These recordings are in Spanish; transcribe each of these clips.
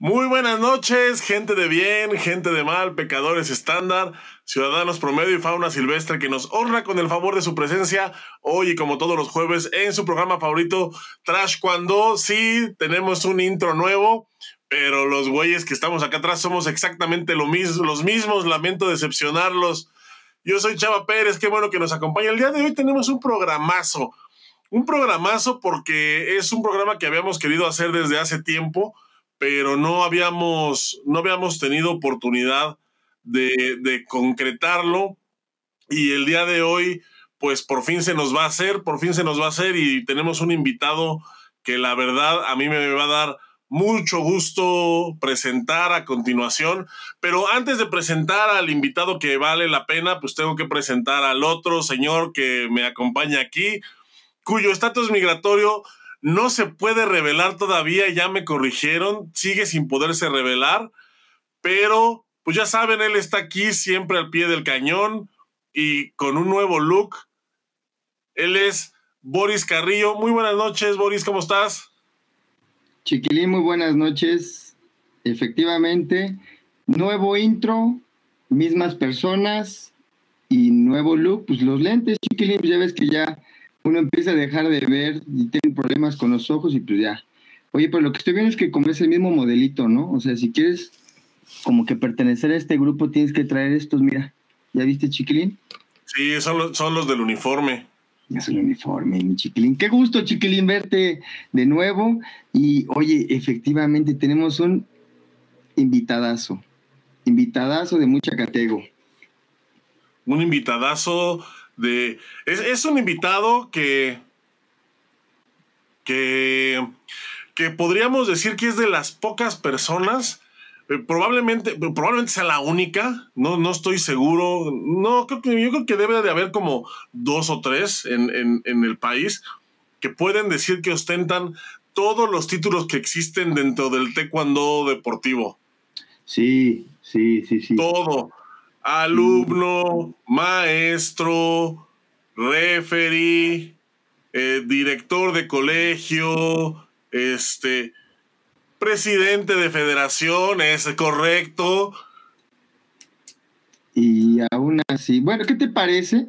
Muy buenas noches, gente de bien, gente de mal, pecadores estándar, ciudadanos promedio y fauna silvestre que nos honra con el favor de su presencia hoy y como todos los jueves en su programa favorito Trash Cuando. Sí, tenemos un intro nuevo, pero los güeyes que estamos acá atrás somos exactamente lo los mismos, lamento decepcionarlos. Yo soy Chava Pérez, qué bueno que nos acompaña. El día de hoy tenemos un programazo, un programazo porque es un programa que habíamos querido hacer desde hace tiempo pero no habíamos, no habíamos tenido oportunidad de, de, concretarlo. Y el día de hoy, pues por fin se nos va a hacer, por fin se nos va a hacer y tenemos un invitado que la verdad a mí me va a dar mucho gusto presentar a continuación, pero antes de presentar al invitado que vale la pena, pues tengo que presentar al otro señor que me acompaña aquí, cuyo estatus migratorio no se puede revelar todavía, ya me corrigieron, sigue sin poderse revelar, pero pues ya saben, él está aquí siempre al pie del cañón y con un nuevo look. Él es Boris Carrillo. Muy buenas noches, Boris, ¿cómo estás? Chiquilín, muy buenas noches. Efectivamente, nuevo intro, mismas personas y nuevo look. Pues los lentes, Chiquilín, pues ya ves que ya uno empieza a dejar de ver y tiene problemas con los ojos y pues ya. Oye, pero lo que estoy viendo es que como es el mismo modelito, ¿no? O sea, si quieres como que pertenecer a este grupo, tienes que traer estos, mira. ¿Ya viste, Chiquilín? Sí, son los, son los del uniforme. Es el uniforme, mi Chiquilín. Qué gusto, Chiquilín, verte de nuevo. Y oye, efectivamente tenemos un invitadazo. Invitadazo de mucha catego. Un invitadazo de. Es, un invitado que. que. que podríamos decir que es de las pocas personas. Eh, probablemente, probablemente sea la única, no, no estoy seguro. No, creo que, yo creo que debe de haber como dos o tres en, en el país que pueden decir que ostentan todos los títulos que existen dentro del taekwondo deportivo. Sí, sí, sí, sí. Todo alumno, maestro, referee, eh, director de colegio, este, presidente de federación, es correcto. Y aún así, bueno, ¿qué te parece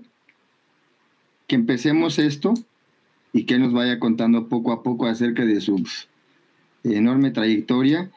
que empecemos esto y que nos vaya contando poco a poco acerca de su enorme trayectoria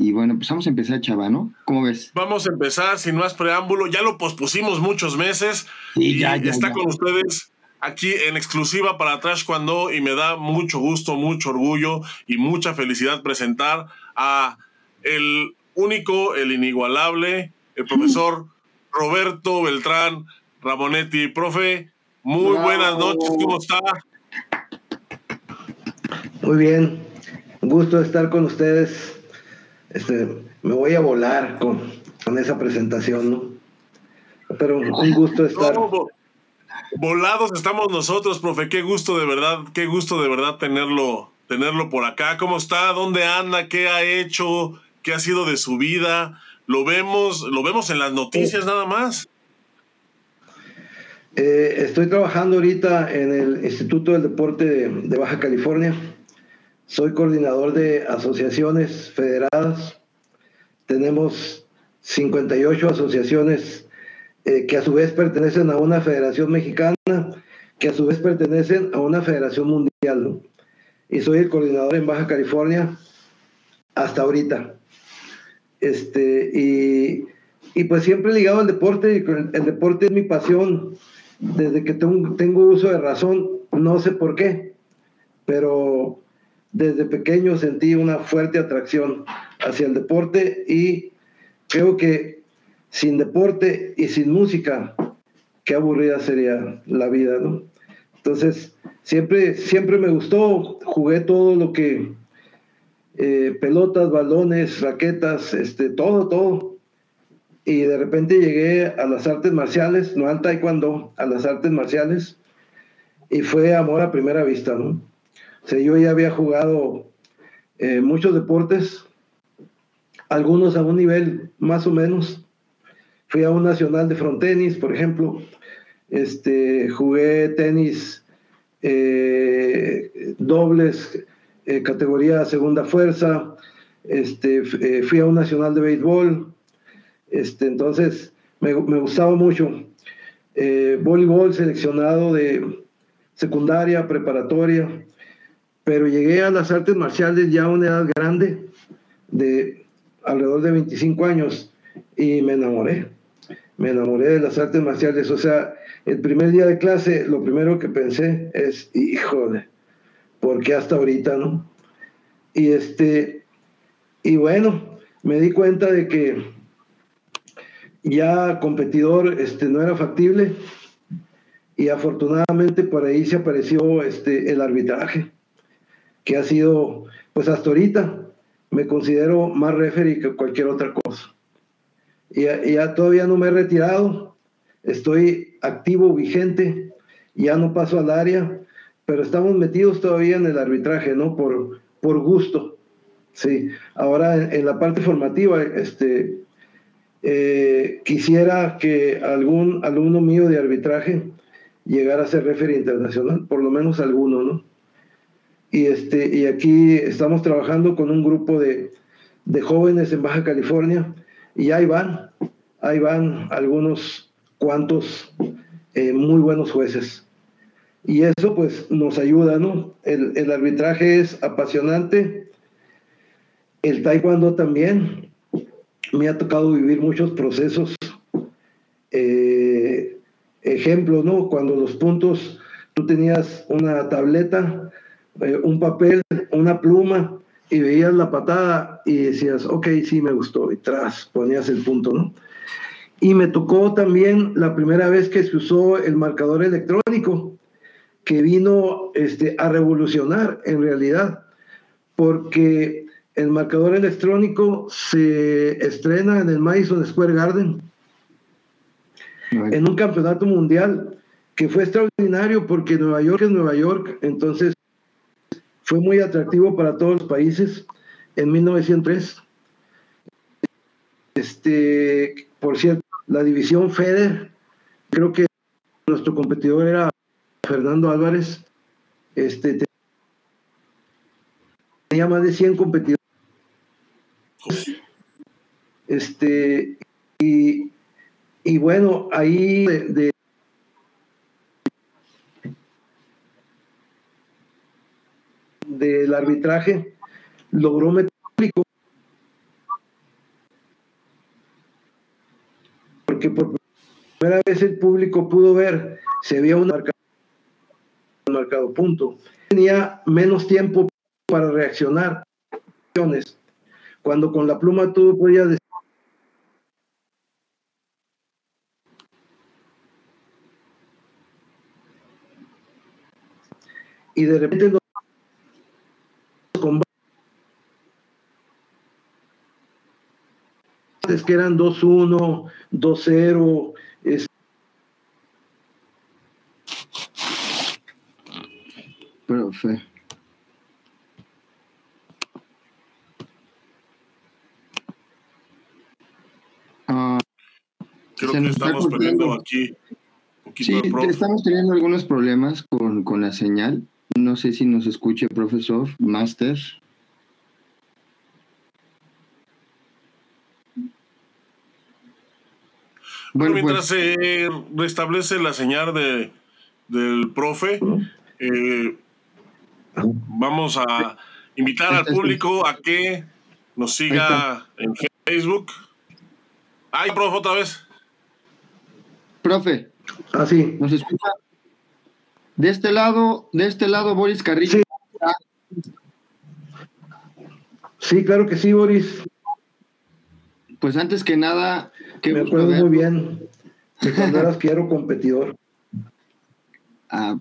y bueno, pues vamos a empezar, chava, ¿no? ¿Cómo ves? Vamos a empezar sin más preámbulo. Ya lo pospusimos muchos meses y, ya, está con ustedes aquí en exclusiva para Trash Cuando y me da mucho gusto, mucho orgullo y mucha felicidad presentar a el único, el inigualable, el profesor Roberto Beltrán Ramonetti. Profe, muy buenas noches, ¿cómo está? Muy bien, un gusto estar con ustedes este, me voy a volar con, con esa presentación, ¿no? Pero un gusto estar. volados estamos nosotros, profe. Qué gusto de verdad, qué gusto de verdad tenerlo, tenerlo por acá. ¿Cómo está? ¿Dónde anda? ¿Qué ha hecho? ¿Qué ha sido de su vida? Lo vemos, lo vemos en las noticias nada más. Eh, estoy trabajando ahorita en el Instituto del Deporte de Baja California. Soy coordinador de asociaciones federadas. Tenemos 58 asociaciones eh, que a su vez pertenecen a una federación mexicana, que a su vez pertenecen a una federación mundial. Y soy el coordinador en Baja California hasta ahorita. Este, y, y pues siempre ligado al deporte, el deporte es mi pasión desde que tengo uso de razón, no sé por qué, pero desde pequeño sentí una fuerte atracción hacia el deporte y creo que sin deporte y sin música, qué aburrida sería la vida, ¿no? Entonces, siempre, siempre me gustó, jugué todo lo que, eh, pelotas, balones, raquetas, este, todo, todo. Y de repente llegué a las artes marciales, no al taekwondo, a las artes marciales, y fue amor a primera vista, ¿no? Yo ya había jugado eh, muchos deportes, algunos a un nivel más o menos. Fui a un nacional de frontenis, por ejemplo. Este, jugué tenis eh, dobles, eh, categoría segunda fuerza. este, fui a un nacional de béisbol, este, entonces me, gustaba mucho. Voleibol seleccionado de secundaria, preparatoria, pero llegué a las artes marciales ya a una edad grande, de alrededor de 25 años, y me enamoré. Me enamoré de las artes marciales. O sea, el primer día de clase, lo primero que pensé es, híjole, ¿por qué hasta ahorita, no? Y este, y bueno, me di cuenta de que ya competidor este, no era factible y afortunadamente por ahí se apareció este, el arbitraje, que ha sido, pues hasta ahorita, me considero más referee que cualquier otra cosa. Y, ya todavía no me he retirado, estoy activo, vigente, ya no paso al área, pero estamos metidos todavía en el arbitraje, ¿no? Por, por gusto. Sí, ahora en, la parte formativa, este, eh, quisiera que algún alumno mío de arbitraje llegara a ser referee internacional, por lo menos alguno, ¿no? Y, este, y aquí estamos trabajando con un grupo de, de jóvenes en Baja California y ahí van, ahí van algunos cuantos eh, muy buenos jueces. Y eso pues nos ayuda, ¿no? El, el arbitraje es apasionante, el taekwondo también. Me ha tocado vivir muchos procesos. Eh, ejemplo, ¿no? Cuando los puntos, tú tenías una tableta, eh, un papel, una pluma, y veías la patada y decías, ok, sí, me gustó, y tras, ponías el punto, ¿no? Y me tocó también la primera vez que se usó el marcador electrónico, que vino este, a revolucionar en realidad, porque el marcador electrónico se estrena en el Madison Square Garden en un campeonato mundial que fue extraordinario porque Nueva York es Nueva York, entonces fue muy atractivo para todos los países en 1903. Este, por cierto, la división FEDER, creo que nuestro competidor era Fernando Álvarez, este, tenía más de 100 competidores. Este, y y bueno, ahí de, del arbitraje logró meter público porque por primera vez el público pudo ver, se había un marcado, marcado punto. Tenía menos tiempo para reaccionar. Cuando con la pluma tú podías decir y de repente los combates que eran 2-1, 2-0, es... Profe. Ah, Creo que estamos perdiendo aquí. Sí, estamos teniendo algunos problemas con, con la señal. No sé si nos escuche, profesor, máster. Bueno, mientras pues- se restablece la señal de, del profe, eh, vamos a invitar al público a que nos siga en Facebook. Ay, profe, otra vez. Profe. Así. ¿Nos escucha? De este lado, de este lado, Boris Carrillo. Sí. claro que sí, Boris. Pues antes que nada, me acuerdo muy bien de cuando eras quiero competidor. Ah,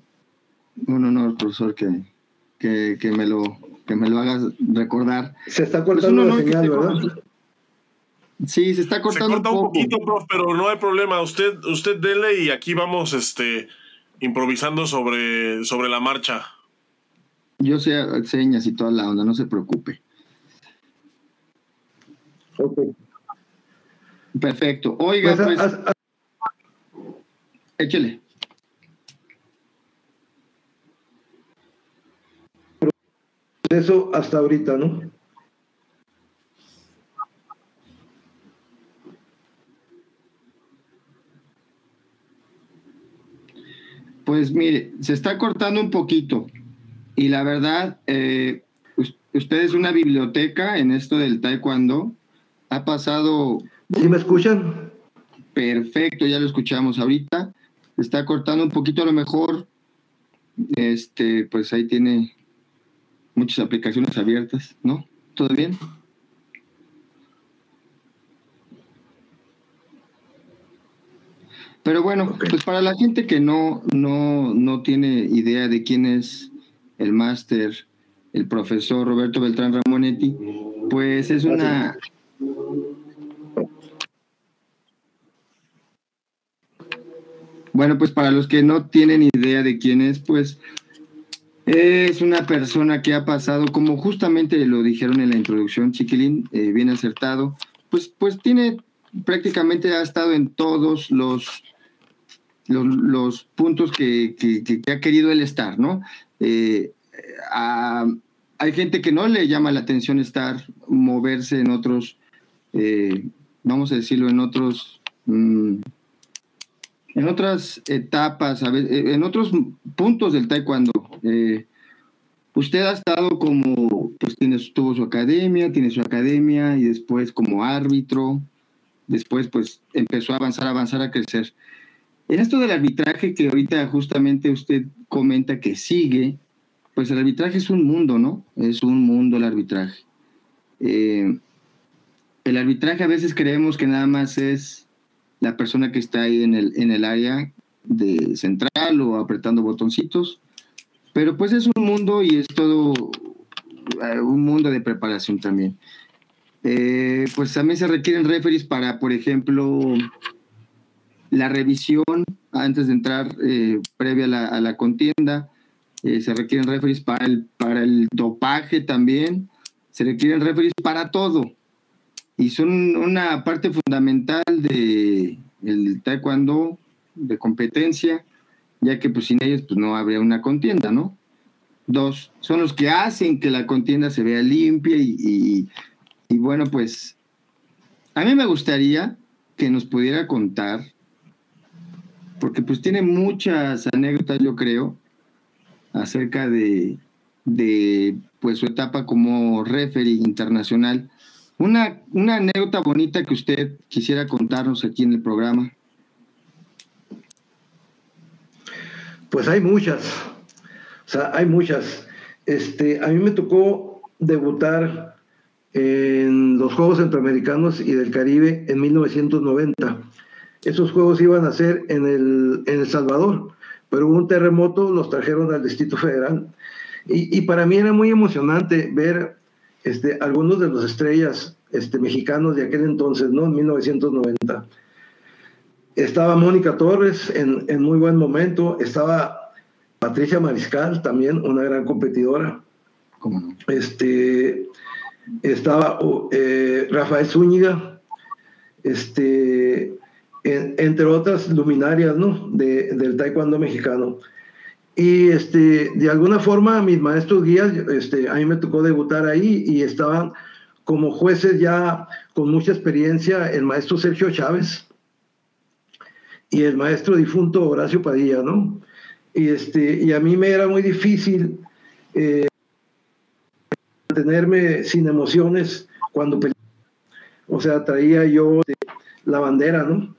un honor, profesor, que, que, que, me lo que me lo hagas recordar. Se está pues cortando la señal, ¿verdad? Sí, se está cortando se corta un, poquito, prof, pero no hay problema. Usted, usted dele y aquí vamos, este, improvisando sobre, sobre la marcha. Yo sé señas y toda la onda, no se preocupe. Perfecto. Oiga, pues, pues échele. Eso hasta ahorita, ¿no? Pues mire, se está cortando un poquito y la verdad, eh, usted es una biblioteca en esto del taekwondo. Ha pasado ¿Sí me escuchan? Perfecto, ya lo escuchamos ahorita. Está cortando un poquito a lo mejor. Este, pues ahí tiene muchas aplicaciones abiertas, ¿no? ¿Todo bien? Pero bueno, pues para la gente que no, no, no tiene idea de quién es el máster, el profesor Roberto Beltrán Ramonetti, pues es una... Bueno, pues para los que no tienen idea de quién es, pues es una persona que ha pasado, como justamente lo dijeron en la introducción, Chiquilín, eh, bien acertado, pues, pues tiene prácticamente ha estado en todos los los, puntos que, ha querido él estar, ¿no? Eh, hay gente que no le llama la atención estar, moverse en otros, eh, vamos a decirlo, en otros, mm, en otras etapas, eh, en otros puntos del taekwondo. usted ha estado como, pues tiene, tuvo su academia, tiene su academia y después como árbitro, después pues empezó a avanzar, avanzar, a crecer. En esto del arbitraje que ahorita justamente usted comenta que sigue, pues el arbitraje es un mundo, ¿no? Es un mundo el arbitraje. Eh, el arbitraje a veces creemos que nada más es la persona que está ahí en el, en el área de central o apretando botoncitos, pero pues es un mundo y es todo eh, un mundo de preparación también. Eh, pues también se requieren referees para, por ejemplo, la revisión antes de entrar eh, previa a la, contienda, se requieren referees para el, para el dopaje también, se requieren referees para todo. Y son una parte fundamental de el taekwondo de competencia, ya que pues sin ellos pues no habría una contienda, ¿no? Dos, son los que hacen que la contienda se vea limpia y, y bueno, pues a mí me gustaría que nos pudiera contar porque pues tiene muchas anécdotas, yo creo, acerca de, pues su etapa como referee internacional. Una, una anécdota bonita que usted quisiera contarnos aquí en el programa. Pues hay muchas, o sea, hay muchas. Este, a mí me tocó debutar en los Juegos Centroamericanos y del Caribe en 1990 esos juegos iban a ser en El, en el Salvador, pero hubo un terremoto, los trajeron al Distrito Federal. Y, y para mí era muy emocionante ver este, algunos de los estrellas este, mexicanos de aquel entonces, ¿no? En 1990. Estaba Mónica Torres en, en muy buen momento, estaba Patricia Mariscal, también una gran competidora. Este, estaba eh, Rafael Zúñiga, este, entre otras luminarias ¿no? de, del taekwondo mexicano. Y este, de alguna forma mis maestros guías, este, a mí me tocó debutar ahí y estaban como jueces ya con mucha experiencia el maestro Sergio Chávez y el maestro difunto Horacio Padilla, ¿no? Y, este, y a mí me era muy difícil eh, mantenerme sin emociones cuando peleaba. O sea, traía yo la bandera, ¿no?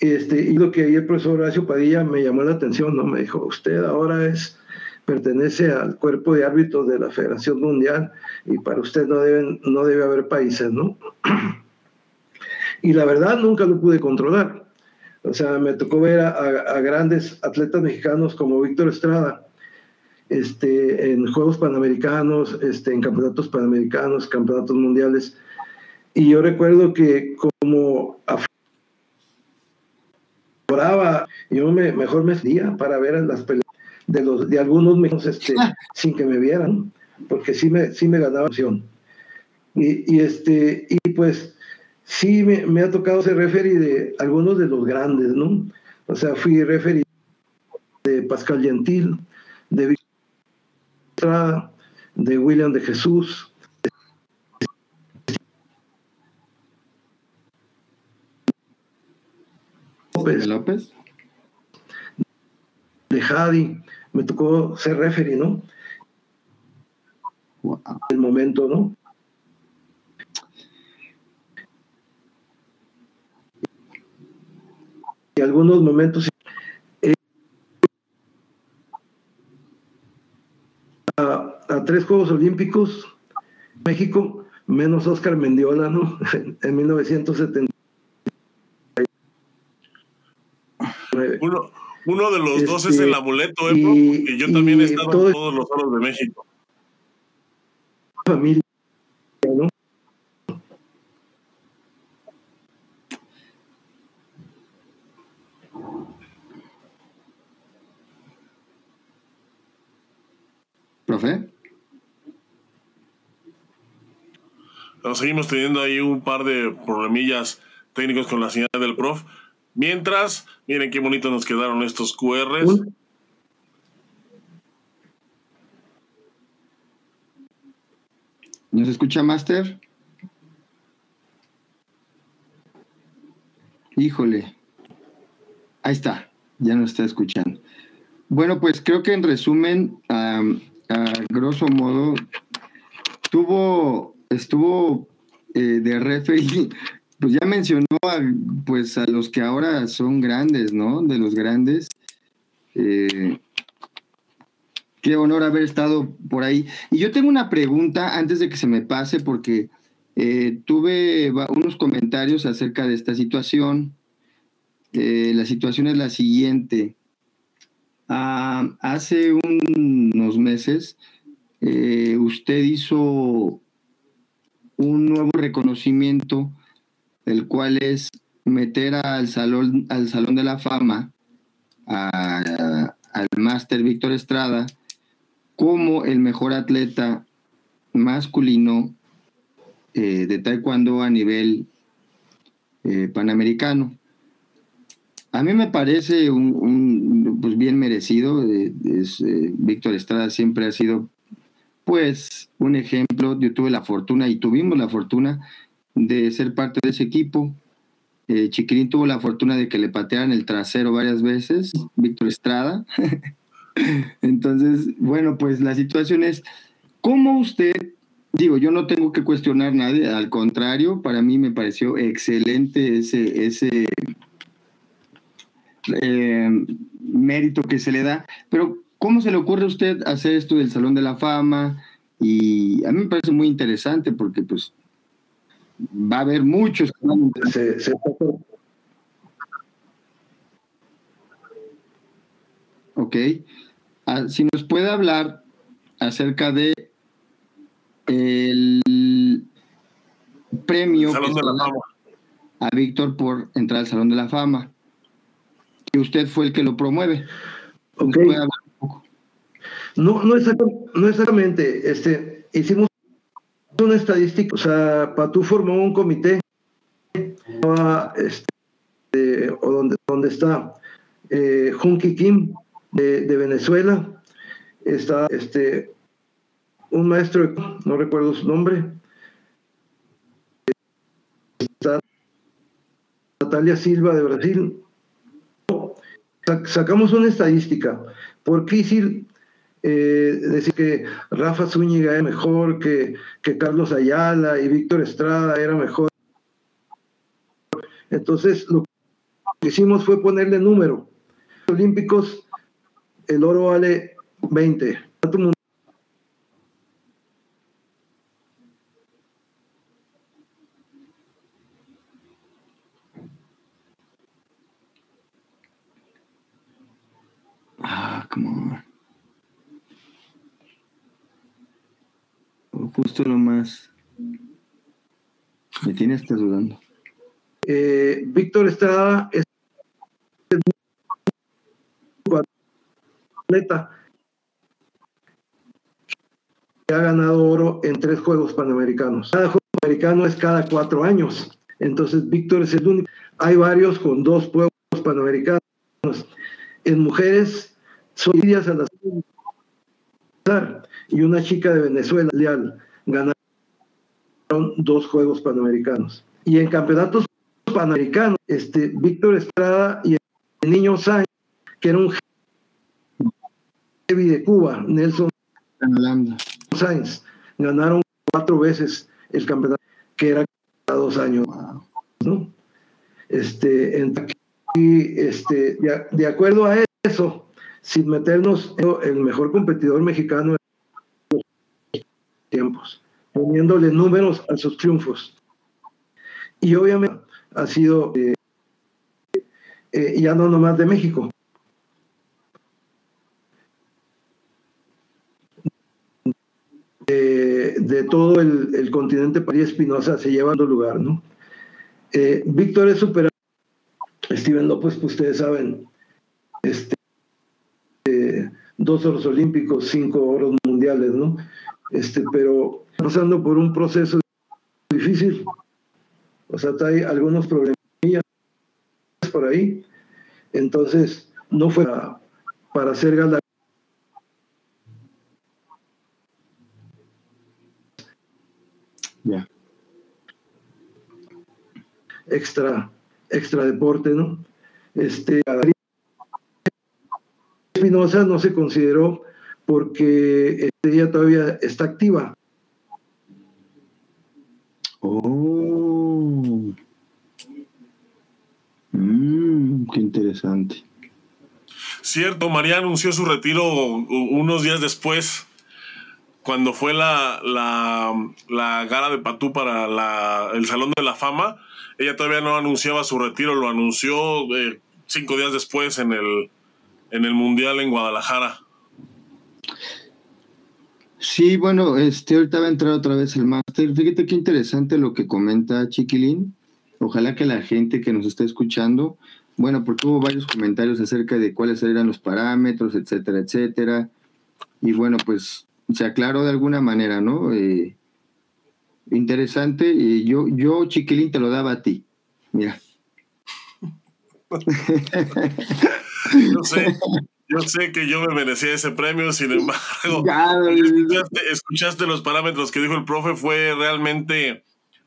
Este, y lo que el profesor Horacio Padilla me llamó la atención, ¿no? Me dijo, usted ahora es, pertenece al cuerpo de árbitros de la Federación Mundial y para usted no, deben, no debe haber países, ¿no? Y la verdad nunca lo pude controlar. O sea, me tocó ver a, grandes atletas mexicanos como Víctor Estrada, este, en Juegos Panamericanos, este, en campeonatos panamericanos, campeonatos mundiales. Y yo recuerdo que como yo me, mejor me salía para ver las peleas de, los, de algunos mexicanos este, ah. sin que me vieran, porque sí me, sí me ganaba opción. Y, y, este, y pues sí me, me, ha tocado ser referee de algunos de los grandes, ¿no? O sea, fui referee de Pascal Gentil, de Víctor de William de Jesús, López. Jadi, me tocó ser referee, ¿no? El momento, ¿no? Y algunos momentos eh, a, tres Juegos Olímpicos, México, menos Oscar Mendiola, ¿no? en 1970. Uno, uno de los dos es el este, amuleto, ¿eh? y, yo también he estado en todos los oros de México. Familia, ¿no? ¿Profe? seguimos teniendo ahí un par de problemillas técnicos con la señal del prof. Mientras, miren qué bonito nos quedaron estos QRs. ¿Nos escucha, Master? Híjole. Ahí está, ya nos está escuchando. Bueno, pues creo que en resumen, a grosso modo, tuvo, estuvo eh, de referee pues ya mencionó pues a los que ahora son grandes, ¿no? De los grandes. Eh, qué honor haber estado por ahí. Y yo tengo una pregunta antes de que se me pase, porque eh, tuve unos comentarios acerca de esta situación. Eh, la situación es la siguiente. Ah, hace unos meses, usted hizo un nuevo reconocimiento el cual es meter al Salón, al salón de la Fama al máster Víctor Estrada como el mejor atleta masculino eh, de taekwondo a nivel eh, panamericano. A mí me parece un, pues bien merecido. Eh, Víctor Estrada siempre ha sido pues un ejemplo. Yo tuve la fortuna y tuvimos la fortuna de ser parte de ese equipo. Eh, Chiquirín tuvo la fortuna de que le patearan el trasero varias veces, Víctor Estrada. Entonces, bueno, pues la situación es, ¿cómo usted, digo, yo no tengo que cuestionar a nadie, al contrario, para mí me pareció excelente ese, ese eh, mérito que se le da, pero ¿cómo se le ocurre a usted hacer esto del Salón de la Fama? Y a mí me parece muy interesante porque pues va a haber muchos Ok. Ah, si nos puede hablar acerca de el premio a Víctor por entrar al Salón de la Fama, que usted fue el que lo promueve. No, no, no exactamente. Este, hicimos una estadística, o sea, Patú formó un comité, este, o donde, donde está eh, Junki Kim de, Venezuela, está este, un maestro, no recuerdo su nombre, está Natalia Silva de Brasil. Sacamos una estadística. ¿Por qué eh, decir que Rafa Zúñiga era mejor, que, que Carlos Ayala y Víctor Estrada era mejor. Entonces, lo que hicimos fue ponerle número. Olímpicos, el oro vale 20. Ah, come on. Justo lo más. Hasta dudando. Eh, Víctor Estrada es atleta que ha ganado oro en tres Juegos Panamericanos. Cada Juego Panamericano es cada cuatro años. Entonces, Víctor es el único. Hay varios con dos Juegos Panamericanos. En mujeres, son y una chica de Venezuela, Leal, ganaron dos Juegos Panamericanos. Y en campeonatos panamericanos, este, Víctor Estrada y el niño Sáenz, que era un de Cuba, Nelson. Sainz, ganaron cuatro veces el campeonato, que era cada dos años. ¿no? Este, en- y este, de, de acuerdo a eso, sin meternos el mejor competidor mexicano de los tiempos, poniéndole números a sus triunfos. Y obviamente ha sido eh, eh, ya no nomás de México. De, de todo el, continente, París Espinosa se lleva en lugar, ¿no? Eh, Víctor es superado. Steven López, pues ustedes saben, este, eh, dos oros olímpicos, cinco oros mundiales, ¿no? Este, pero pasando por un proceso difícil, o sea, hay algunos problemas por ahí, entonces no fue para, para hacer gala Ya. extra, extra deporte, ¿no? Este, Espinosa no se consideró porque ella todavía está activa. Oh. Mm, qué interesante. Cierto, María anunció su retiro unos días después, cuando fue la, la, la gala de Patú para la- el Salón de la Fama. Ella todavía no anunciaba su retiro, lo anunció eh, cinco días después en el, en el Mundial en Guadalajara. Sí, bueno, este, ahorita va a entrar otra vez el máster. Fíjate qué interesante lo que comenta Chiquilín. Ojalá que la gente que nos está escuchando, bueno, porque hubo varios comentarios acerca de cuáles eran los parámetros, etcétera, etcétera. Y bueno, pues se aclaró de alguna manera, ¿no? Eh, interesante. Y yo, yo, Chiquilín, te lo daba a ti. Mira. Yo sé, yo sé que yo me merecía ese premio, sin embargo, Ya, escuchaste, escuchaste los parámetros que dijo el profe, fue realmente,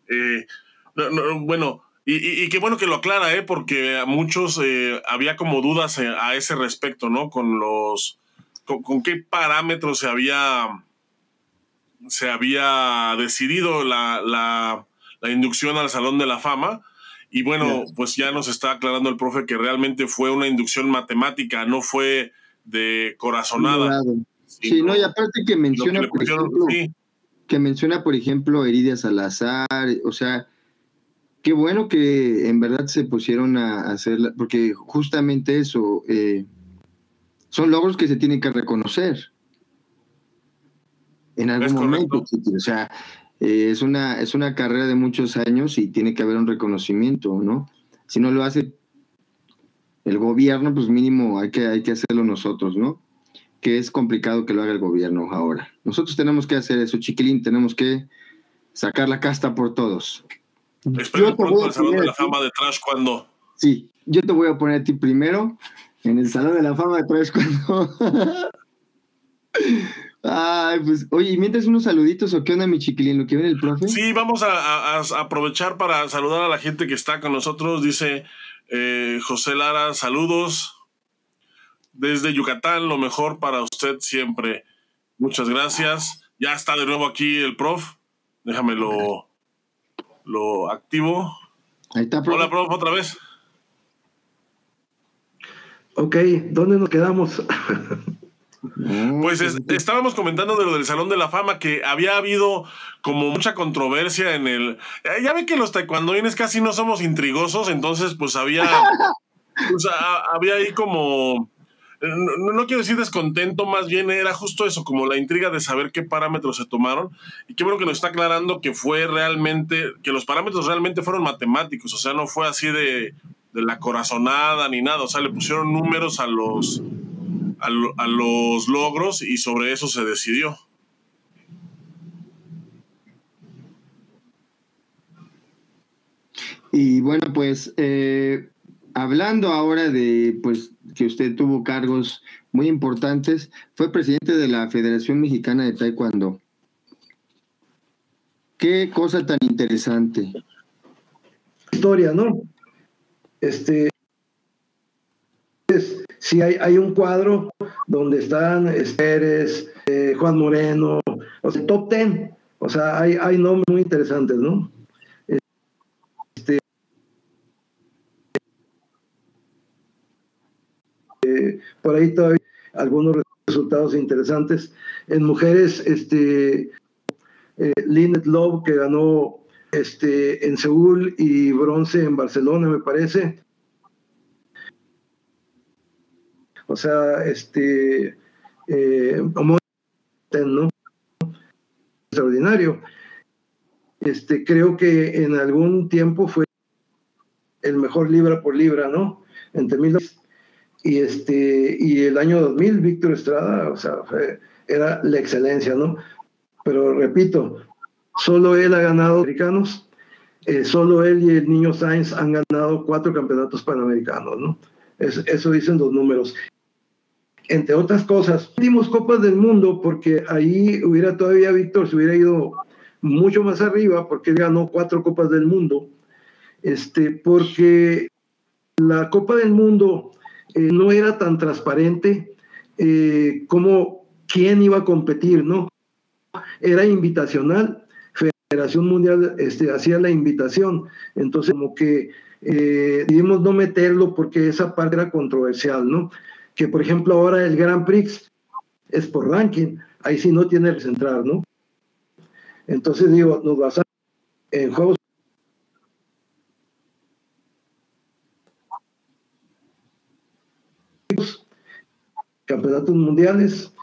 eh, no, no, bueno, y, y, y qué bueno que lo aclara, ¿eh? porque a muchos eh, había como dudas eh, a ese respecto, ¿no? Con los, con, con qué parámetros se había, se había decidido la, la, la inducción al Salón de la Fama. Y bueno, Yes. pues ya nos está aclarando el profe que realmente fue una inducción matemática, no fue de corazonada. Sí, no, y aparte que que menciona, le por ejemplo, sí, que menciona, por ejemplo, Eridia Salazar, o sea, qué bueno que en verdad se pusieron a hacer, porque justamente eso, eh, son logros que se tienen que reconocer en algún Es momento, correcto. O sea, eh, es, una, es una carrera de muchos años y tiene que haber un reconocimiento, ¿no? Si no lo hace el gobierno, pues mínimo hay que, hay que hacerlo nosotros, ¿no? que es complicado que lo haga el gobierno ahora. Nosotros tenemos que hacer eso, chiquilín, tenemos que sacar la casta por todos. espero pronto el Salón de la Fama de Trash cuando. Sí, yo te voy a poner a ti primero en el Salón de la Fama de tres cuando... Ay, pues, oye, ¿y mientras unos saluditos o qué onda, mi chiquilín? ¿Lo que viene el profe? Sí, vamos a, a- a aprovechar para saludar a la gente que está con nosotros. Dice eh, José Lara, saludos. Desde Yucatán, lo mejor para usted siempre. Muchas gracias. Ya está de nuevo aquí el prof. Déjame lo, lo activo. Ahí está, profe. Hola, prof, otra vez. Ok, ¿dónde nos quedamos? No, Pues es- estábamos comentando de lo del Salón de la Fama, que había habido como mucha controversia en el... eh, Ya ve que los taekwondoines casi no somos intrigosos, entonces pues había... pues, a- había ahí como... eh, No, no quiero decir descontento, más bien era justo eso, como la intriga de saber qué parámetros se tomaron. Y qué bueno que nos está aclarando que fue realmente, que los parámetros realmente fueron matemáticos, o sea, no fue así de, de la corazonada ni nada, o sea, le pusieron números a los, a, lo- a los logros y sobre eso se decidió. Y bueno, pues eh, hablando ahora de pues que usted tuvo cargos muy importantes, fue presidente de la Federación Mexicana de Taekwondo. Qué cosa tan interesante. Historia, ¿no? Este, es- sí hay, hay un cuadro donde están Pérez, eh, Juan Moreno, o sea, top ten. O sea, hay, hay nombres muy interesantes, ¿no? Este, eh, por ahí todavía algunos resultados interesantes. En mujeres, este, eh, Lynette Love, que ganó este, en Seúl y bronce en Barcelona, me parece. O sea, este, eh, ¿no? extraordinario. Este, creo que en algún tiempo fue el mejor libra por libra, ¿no? Entre mil y este y el año 2000 Víctor Estrada, o sea, era la excelencia, ¿no? Pero repito, solo él ha ganado americanos, eh, solo él y el niño Sainz han ganado cuatro campeonatos panamericanos, ¿no? eso dicen los números entre otras cosas. Dimos Copas del Mundo porque ahí hubiera todavía Víctor se hubiera ido mucho más arriba porque él ganó cuatro Copas del Mundo. Este, porque la Copa del Mundo eh, no era tan transparente eh, como quién iba a competir, ¿no? Era invitacional. Federación Mundial este, hacía la invitación. Entonces, como que eh, no meterlo porque esa parte era controversial, ¿no? Que por ejemplo ahora el Grand Prix es por ranking, ahí sí no tiene que centrar, ¿no? Entonces digo, nos basamos en juegos campeonatos mundiales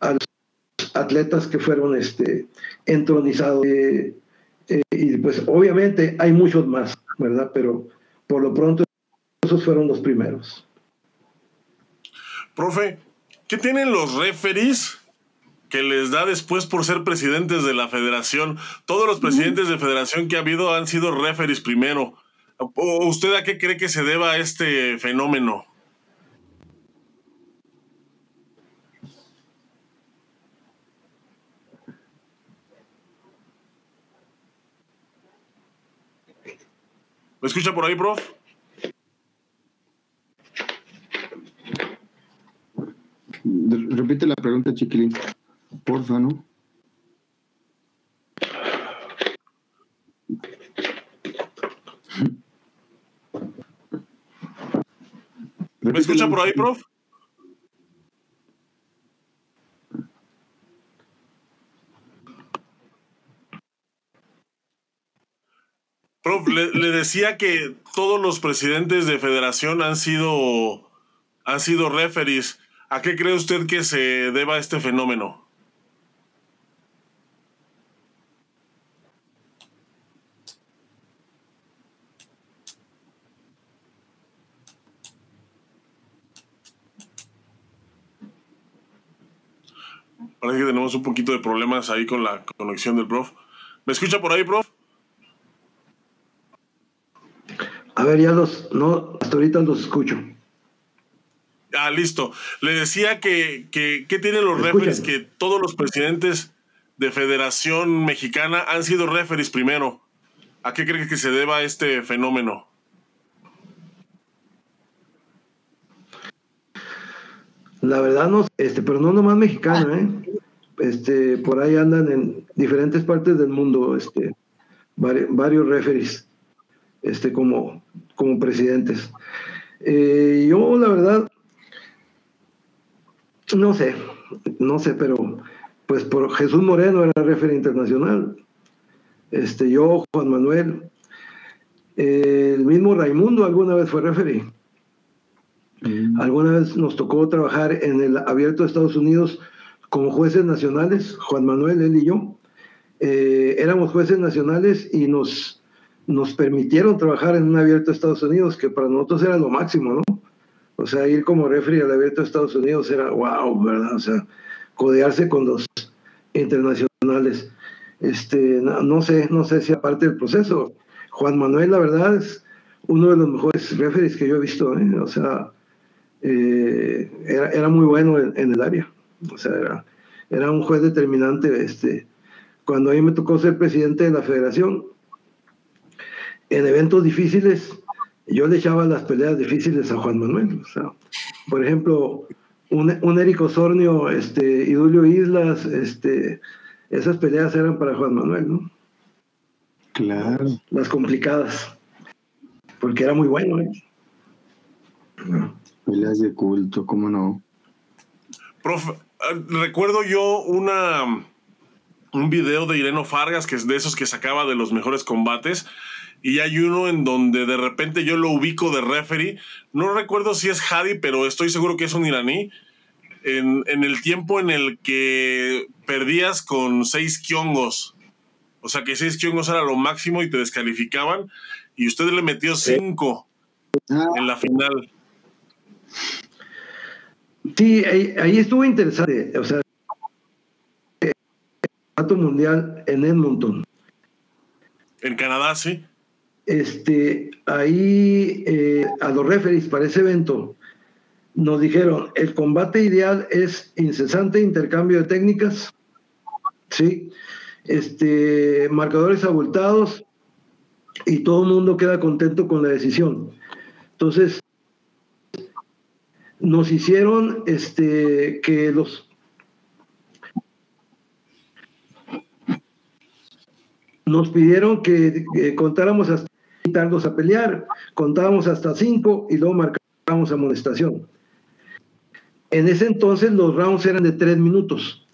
a los atletas que fueron este, entronizados. Eh, eh, y pues obviamente hay muchos más, ¿verdad? Pero por lo pronto esos fueron los primeros. Profe, ¿qué tienen los referees que les da después por ser presidentes de la federación? Todos los presidentes de federación que ha habido han sido referees primero. ¿Usted a qué cree que se deba este fenómeno? ¿Me escucha por ahí, prof? Repite la pregunta, Chiquilín. Porfa, ¿no? ¿Me escucha por ahí, prof? Prof, le, decía que todos los presidentes de federación han sido han sido referees. ¿A qué cree usted que se deba este fenómeno? Parece que tenemos un poquito de problemas ahí con la conexión del prof. ¿Me escucha por ahí, prof? A ver, ya los, no, hasta ahorita los escucho. Ah, listo. Le decía que, que, tienen los referees que todos los presidentes de Federación Mexicana han sido referees primero. ¿A qué cree que se deba este fenómeno? La verdad no, este, pero no nomás mexicana, ¿eh? Este, por ahí andan en diferentes partes del mundo, este, varios, varios referees, este, como, como presidentes. Eh, yo, la verdad, no sé, no sé, pero pues por Jesús Moreno era referee internacional. Este, yo, Juan Manuel, el mismo Raimundo alguna vez fue referee. Mm. Alguna vez nos tocó trabajar en el Abierto de Estados Unidos como jueces nacionales, Juan Manuel, él y yo. Eh, éramos jueces nacionales y nos, nos permitieron trabajar en un Abierto de Estados Unidos, que para nosotros era lo máximo, ¿no? O sea, ir como referee al abierto de Estados Unidos era wow, ¿verdad? O sea, codearse con los internacionales. Este, no, sé, no sé si aparte del proceso. Juan Manuel, la verdad, es uno de los mejores referees que yo he visto, ¿eh? O sea, eh, era, era, muy bueno en, el área. O sea, era, era un juez determinante. Este, cuando a mí me tocó ser presidente de la federación, en eventos difíciles, yo le echaba las peleas difíciles a Juan Manuel. O sea, por ejemplo, un, un Eric Osornio, este, y Julio Islas, este, esas peleas eran para Juan Manuel, ¿no? Claro. Las complicadas, porque era muy bueno. ¿eh? Peleas de culto, ¿cómo no? Profe, eh, recuerdo yo una un video de Ireno Fargas, que es de esos que sacaba de los mejores combates, y hay uno en donde de repente yo lo ubico de referee. No recuerdo si es Hadi, pero estoy seguro que es un iraní. En, en el tiempo en el que perdías con seis kiongos. O sea que seis kiongos era lo máximo y te descalificaban. Y usted le metió cinco Ah, en la final. Sí, ahí, ahí estuvo interesante. O sea, el campeonato mundial en Edmonton. En Canadá, sí. Este, ahí eh, a los referees para ese evento nos dijeron, el combate ideal es incesante intercambio de técnicas, ¿sí? Este, marcadores abultados y todo el mundo queda contento con la decisión. Entonces, nos hicieron este, que los... Nos pidieron que, que contáramos hasta invitarlos a pelear, contábamos hasta cinco y luego marcábamos amonestación. En ese entonces los rounds eran de tres minutos,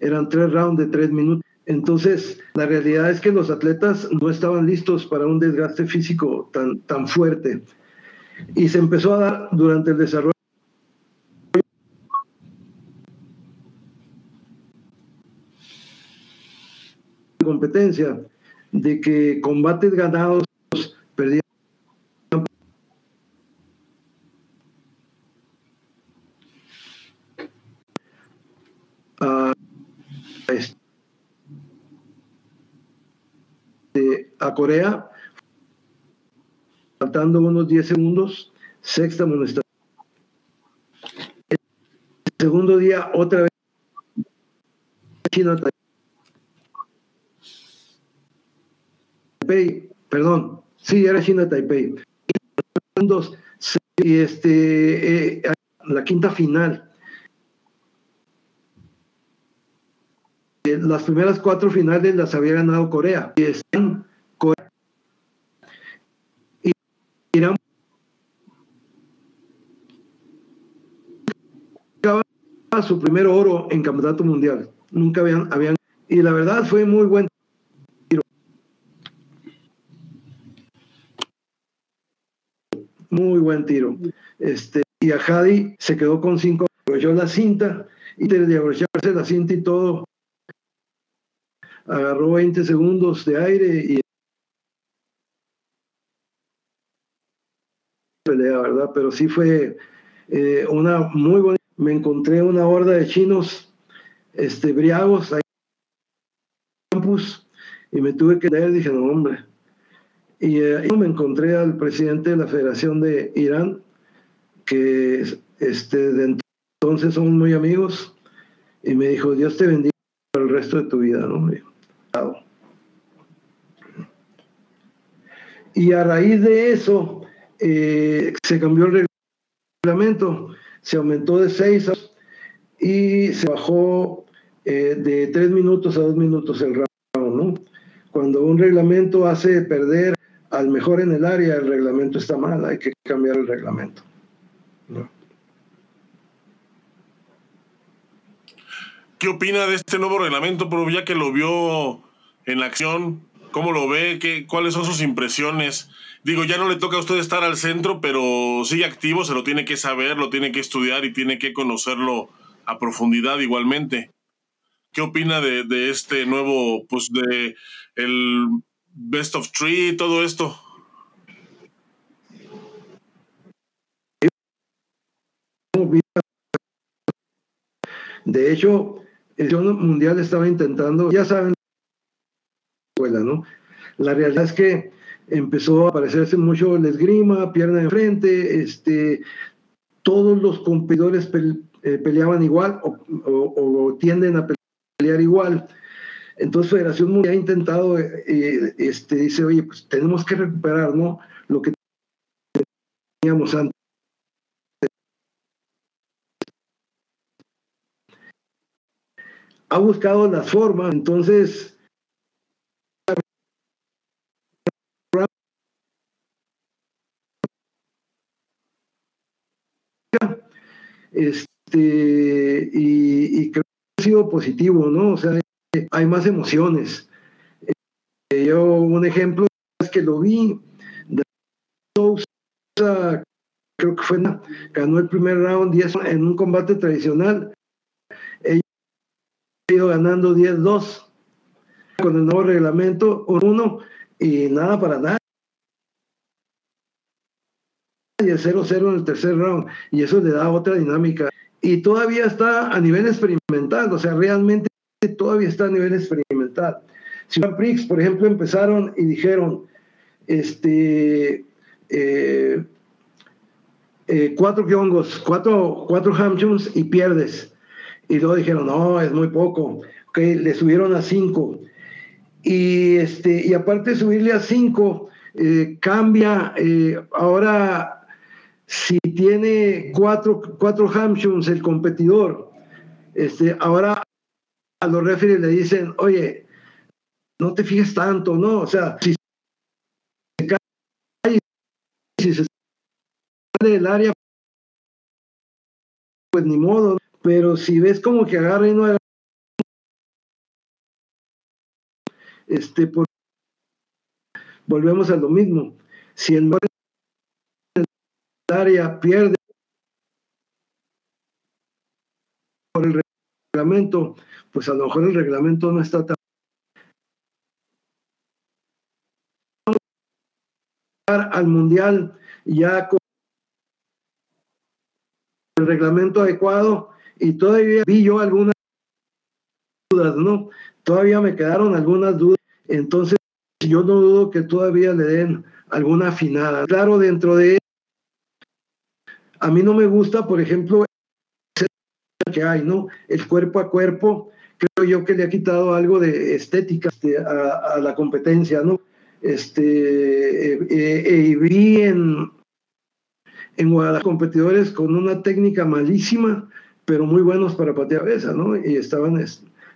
eran tres rounds de tres minutos. Entonces, la realidad es que los atletas no estaban listos para un desgaste físico tan, tan fuerte. Y se empezó a dar durante el desarrollo de competencia de que combates ganados perdían a, este, a Corea faltando unos 10 segundos sexta amonestación el segundo día otra vez China Taipei, perdón, sí, era China Taipei. Dos, y este, eh, la quinta final. Eh, Las primeras cuatro finales las había ganado Corea. Y están Corea. Irán su primer oro en campeonato mundial. Nunca habían, habían y la verdad fue muy buen muy buen tiro. Este, y a Jadi se quedó con cinco, abrochó la cinta y de abrocharse la cinta y todo, agarró 20 segundos de aire y pelea, ¿verdad? Pero sí fue eh, una muy buena. Me encontré una horda de chinos este, briagos en el campus y me tuve que leer, dije, no, hombre. Y eh, me encontré al presidente de la Federación de Irán, que este, de entonces son muy amigos, y me dijo, Dios te bendiga por el resto de tu vida, ¿no? Y. Y a raíz de eso, eh, se cambió el reglamento, se aumentó de seis a- y se bajó eh, de tres minutos a dos minutos el round, ¿no? Cuando un reglamento hace perder al mejor en el área, el reglamento está mal, hay que cambiar el reglamento. ¿Qué opina de este nuevo reglamento, pero ya que lo vio en acción? ¿Cómo lo ve? ¿Qué, ¿Cuáles son sus impresiones? Digo, ya no le toca a usted estar al centro, pero sigue activo, se lo tiene que saber, lo tiene que estudiar y tiene que conocerlo a profundidad igualmente. ¿Qué opina de, este nuevo, pues de el Best of Three y todo esto? De hecho, el mundial estaba intentando, ya saben. La realidad es que empezó a aparecerse mucho el esgrima, pierna de frente, este, todos los competidores eh, peleaban igual o tienden a pelear igual. Entonces Federación Mundial ha intentado, eh, este, dice, oye, pues tenemos que recuperar, ¿no? Lo que teníamos antes. Ha buscado las formas, entonces este y, creo que ha sido positivo, ¿no? O sea, hay más emociones. Eh, yo un ejemplo es que lo vi, creo que fue, ganó el primer round 10 en un combate tradicional. Ella ha ido ganando 10-2 con el nuevo reglamento 1 y nada para nada. Y el 0-0 en el tercer round. Y eso le da otra dinámica. Y todavía está a nivel experimental, o sea, realmente todavía está a nivel experimental. Si Prix, por ejemplo, empezaron y dijeron, este, eh, eh, cuatro kiongos, cuatro, cuatro hamchums y pierdes. Y luego dijeron, no, es muy poco. Okay, le subieron a cinco. Y, este, y aparte de subirle a cinco, eh, cambia. ahora, si tiene cuatro, cuatro hamchums el competidor, este, ahora a los referees le dicen, oye, no te fijes tanto, ¿no? O sea, si se cae, si se sale del área, pues ni modo. Pero si ves como que agarra y no agarra, este, por, volvemos a lo mismo. Si el pierde por el reglamento, pues a lo mejor el reglamento no está tan al mundial ya con el reglamento adecuado y todavía vi yo algunas dudas, ¿no? Todavía me quedaron algunas dudas, entonces yo no dudo que todavía le den alguna afinada. Claro, dentro de a mí no me gusta, por ejemplo, que hay, ¿no? El cuerpo a cuerpo, creo yo que le ha quitado algo de estética este, a, la competencia, ¿no? Este, eh, eh, eh, vi en, en Guadalajara competidores con una técnica malísima, pero muy buenos para patear cabeza, ¿no? Y estaban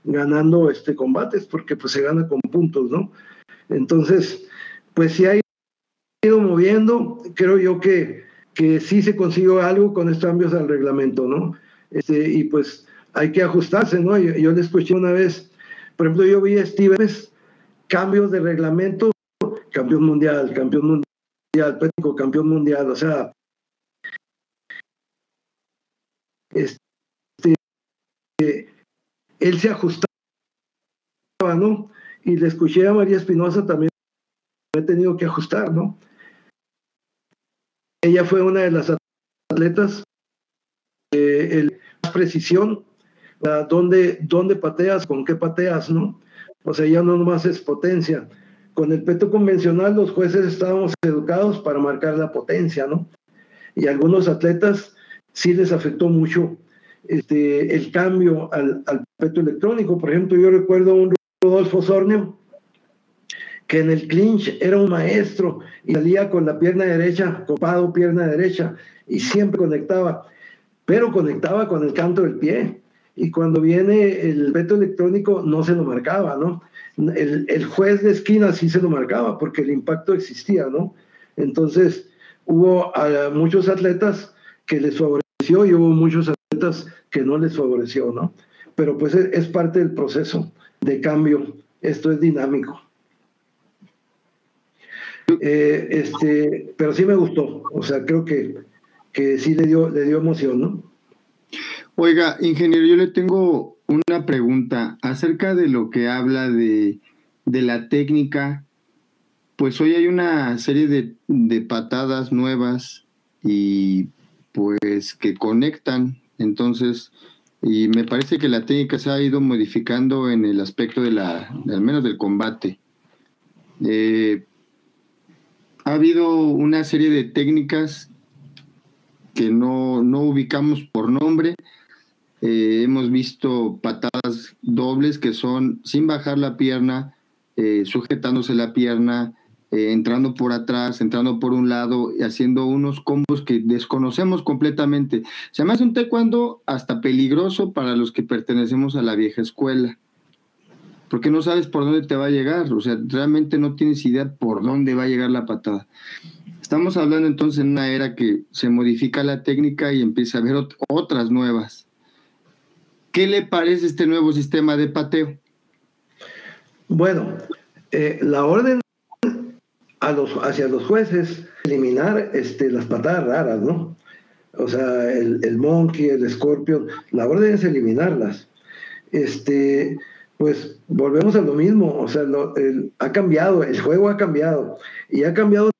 ganando este, combates porque pues se gana con puntos, ¿no? Entonces, pues si ha ido moviendo, creo yo que, que sí se consiguió algo con estos cambios al reglamento, ¿no? Este, y pues hay que ajustarse, ¿no? Yo, le escuché una vez, por ejemplo, yo vi a Stevens, cambios de reglamento, campeón mundial, campeón mundial, pético, campeón mundial, o sea, este, él se ajustaba, ¿no? Y le escuché a María Espinosa también, he tenido que ajustar, ¿no? Ella fue una de las atletas, eh, el, precisión, dónde, dónde pateas, con qué pateas, ¿no? O sea, ya no nomás es potencia. Con el peto convencional los jueces estábamos educados para marcar la potencia, ¿no? Y a algunos atletas sí les afectó mucho este, el cambio al, al peto electrónico. Por ejemplo, yo recuerdo un Rodolfo Sornio que en el clinch era un maestro y salía con la pierna derecha, copado pierna derecha, y siempre conectaba pero conectaba con el canto del pie. Y cuando viene el veto electrónico no se lo marcaba, ¿no? El, juez de esquina sí se lo marcaba porque el impacto existía, ¿no? Entonces hubo a muchos atletas que les favoreció y hubo muchos atletas que no les favoreció, ¿no? Pero pues es, es parte del proceso de cambio. Esto es dinámico. Eh, este, pero sí me gustó, o sea, creo que que sí le dio, le dio emoción, ¿no? Oiga, ingeniero, yo le tengo una pregunta acerca de lo que habla de, la técnica. Pues hoy hay una serie de, de patadas nuevas y pues que conectan. Entonces, y me parece que la técnica se ha ido modificando en el aspecto de la, al menos del combate. Eh, ha habido una serie de técnicas que no, ubicamos por nombre. Eh, hemos visto patadas dobles que son sin bajar la pierna, eh, sujetándose la pierna, eh, entrando por atrás, entrando por un lado y haciendo unos combos que desconocemos completamente. Se me hace un taekwondo hasta peligroso para los que pertenecemos a la vieja escuela, porque no sabes por dónde te va a llegar, o sea, realmente no tienes idea por dónde va a llegar la patada. Estamos hablando entonces en una era que se modifica la técnica y empieza a haber otras nuevas. ¿Qué le parece este nuevo sistema de pateo? Bueno, eh, la orden hacia los jueces eliminar este, las patadas raras, ¿no? O sea, el, el monkey, el scorpion, la orden es eliminarlas. Este, pues volvemos a lo mismo, o sea, ha cambiado, el juego ha cambiado y ha cambiado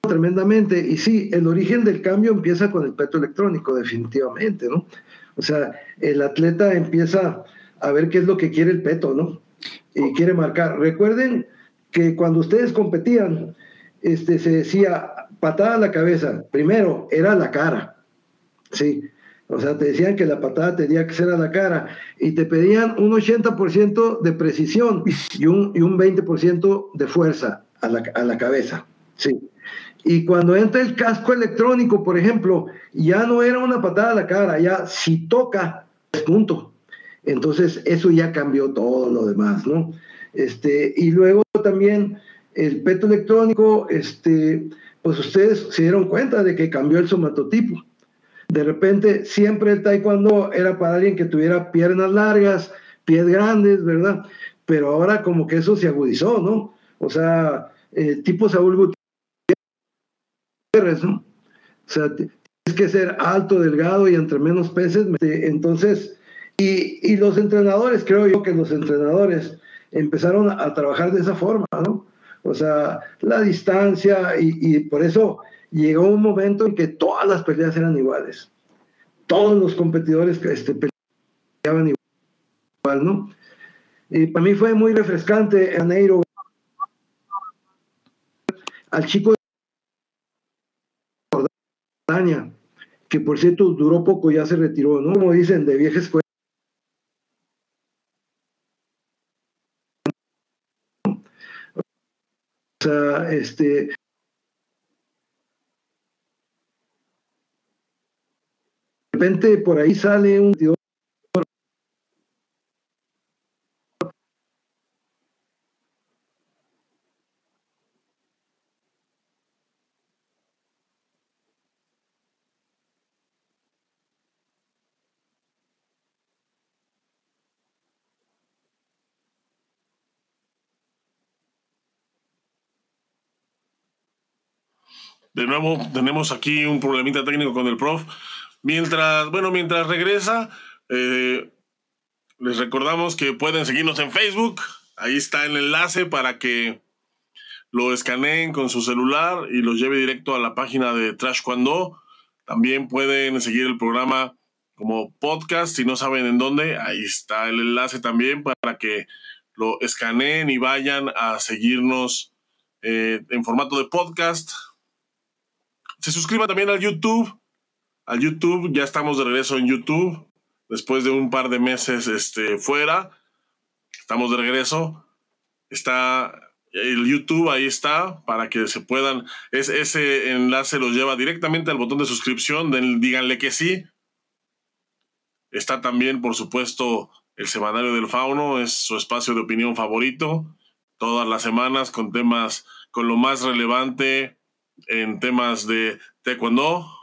tremendamente. Y sí, el origen del cambio empieza con el peto electrónico, definitivamente, ¿no? O sea, el atleta empieza a ver qué es lo que quiere el peto, ¿no? Y quiere marcar. Recuerden que cuando ustedes competían, este, se decía patada a la cabeza. Primero era la cara, ¿sí? O sea, te decían que la patada tenía que ser a la cara y te pedían un 80% de precisión y un, y un 20% de fuerza a la, a la cabeza, ¿sí? Y cuando entra el casco electrónico, por ejemplo, ya no era una patada a la cara, ya si toca, es punto. Entonces, eso ya cambió todo lo demás, ¿no? Este, y luego también el peto electrónico, este, pues ustedes se dieron cuenta de que cambió el somatotipo. De repente, siempre el taekwondo era para alguien que tuviera piernas largas, pies grandes, ¿verdad? Pero ahora como que eso se agudizó, ¿no? O sea, el tipo Saúl ¿no? O sea, tienes que ser alto, delgado y entre menos peces. Entonces, y, y, los entrenadores, creo yo que los entrenadores empezaron a, trabajar de esa forma, ¿no? O sea, la distancia y, por eso llegó un momento en que todas las peleas eran iguales. Todos los competidores este, peleaban igual, ¿no? Y para mí fue muy refrescante, Janeiro, al chico que por cierto duró poco, ya se retiró, ¿no? Como dicen, de vieja escuela. O sea, este. Repente por ahí sale un De nuevo, tenemos aquí un problemita técnico con el prof. Mientras, bueno, mientras regresa, eh, les recordamos que pueden seguirnos en Facebook. Ahí está el enlace para que lo escaneen con su celular y los lleve directo a la página de Trash Cuando. También pueden seguir el programa como podcast si no saben en dónde. Ahí está el enlace también para que lo escaneen y vayan a seguirnos eh, en formato de podcast se suscriba también al YouTube. Al YouTube, ya estamos de regreso en YouTube. Después de un par de meses este, fuera, estamos de regreso. Está el YouTube, ahí está, para que se puedan. Es, ese enlace los lleva directamente al botón de suscripción. díganle que sí. Está también, por supuesto, el Semanario del Fauno, es su espacio de opinión favorito. Todas las semanas con temas, con lo más relevante en temas de taekwondo.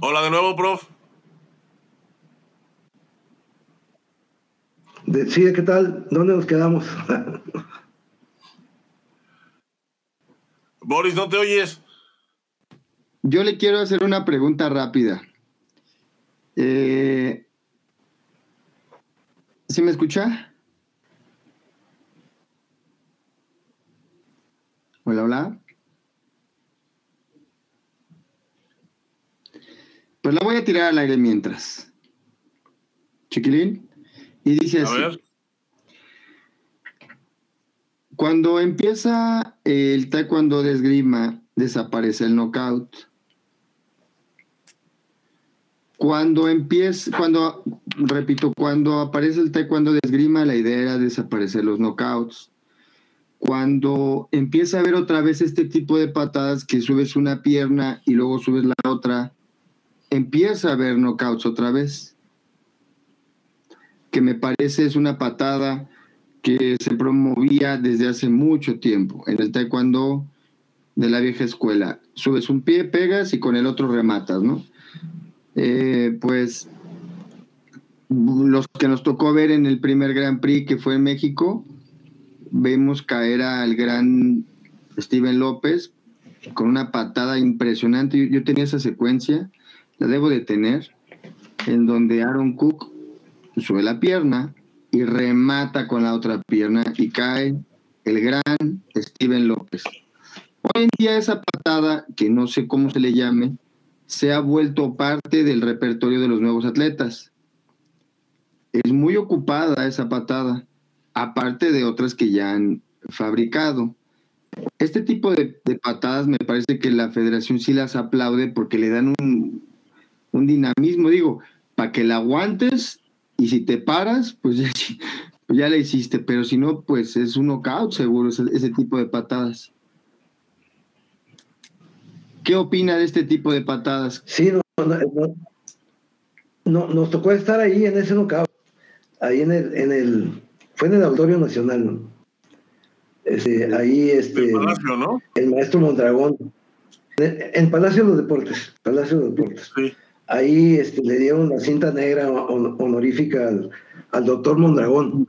Hola de nuevo, prof. Sí, ¿qué tal? ¿Dónde nos quedamos? Boris, ¿no te oyes? Yo le quiero hacer una pregunta rápida. Eh, ¿Sí me escucha? Hola, hola. Pues la voy a tirar al aire mientras. Chiquilín. Y dice así. A ver. Cuando empieza el taekwondo de esgrima, desaparece el knockout. Cuando empieza, cuando repito, cuando aparece el taekwondo de esgrima, la idea era desaparecer los knockouts. Cuando empieza a ver otra vez este tipo de patadas que subes una pierna y luego subes la otra, empieza a haber knockouts otra vez. Que me parece es una patada que se promovía desde hace mucho tiempo en el taekwondo de la vieja escuela. Subes un pie, pegas y con el otro rematas, ¿no? Eh, pues los que nos tocó ver en el primer Grand Prix que fue en México, vemos caer al gran Steven López con una patada impresionante. Yo, tenía esa secuencia, la debo de tener, en donde Aaron Cook sube la pierna y remata con la otra pierna y cae el gran Steven López. Hoy en día esa patada, que no sé cómo se le llame, se ha vuelto parte del repertorio de los nuevos atletas. Es muy ocupada esa patada, aparte de otras que ya han fabricado. Este tipo de, patadas me parece que la federación sí las aplaude porque le dan un, dinamismo, digo, para que la aguantes y si te paras, pues ya, ya la hiciste, pero si no, pues es un knockout seguro ese, ese tipo de patadas. ¿Qué opina de este tipo de patadas? Sí, no, no, nos tocó estar ahí en ese knockout, ahí en el, en el, fue en el Auditorio Nacional, ¿no? Este, ahí este, el, Palacio, ¿no? el maestro Mondragón, en, Palacio de los Deportes, Palacio de los Deportes. Sí. Ahí este, le dieron la cinta negra honorífica al, al doctor Mondragón.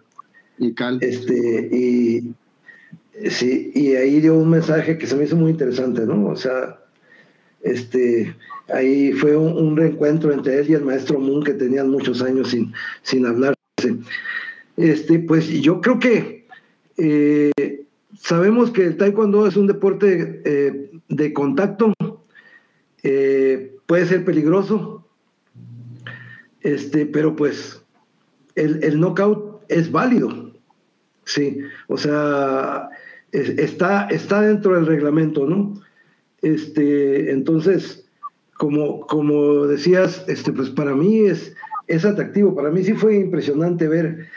Y Cal. Este, y sí, y ahí dio un mensaje que se me hizo muy interesante, ¿no? O sea, este, ahí fue un, reencuentro entre él y el maestro Moon que tenían muchos años sin, sin hablarse. Este, pues yo creo que eh, sabemos que el taekwondo es un deporte eh, de contacto, eh, puede ser peligroso, este, pero pues el, el knockout es válido, sí, o sea, está, está dentro del reglamento, ¿no? Este, entonces, como, como decías, este, pues para mí es, es atractivo. Para mí sí fue impresionante ver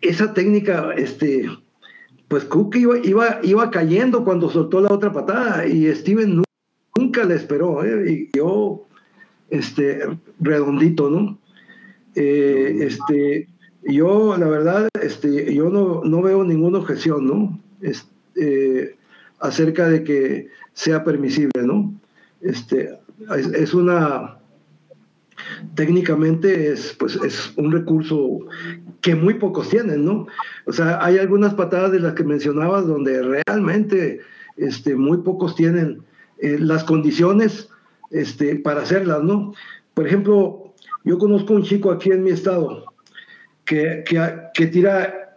esa técnica, este, pues Cook iba, iba, iba cayendo cuando soltó la otra patada y Steven nunca le esperó, ¿eh? y yo, este, redondito, ¿no? Eh, este, yo, la verdad, este, yo no, no veo ninguna objeción, ¿no? Este, acerca de que sea permisible, ¿no? Este, es, una, técnicamente es, pues, es un recurso que muy pocos tienen, ¿no? O sea, hay algunas patadas de las que mencionabas donde realmente este, muy pocos tienen eh, las condiciones este, para hacerlas, ¿no? Por ejemplo, yo conozco un chico aquí en mi estado que, que tira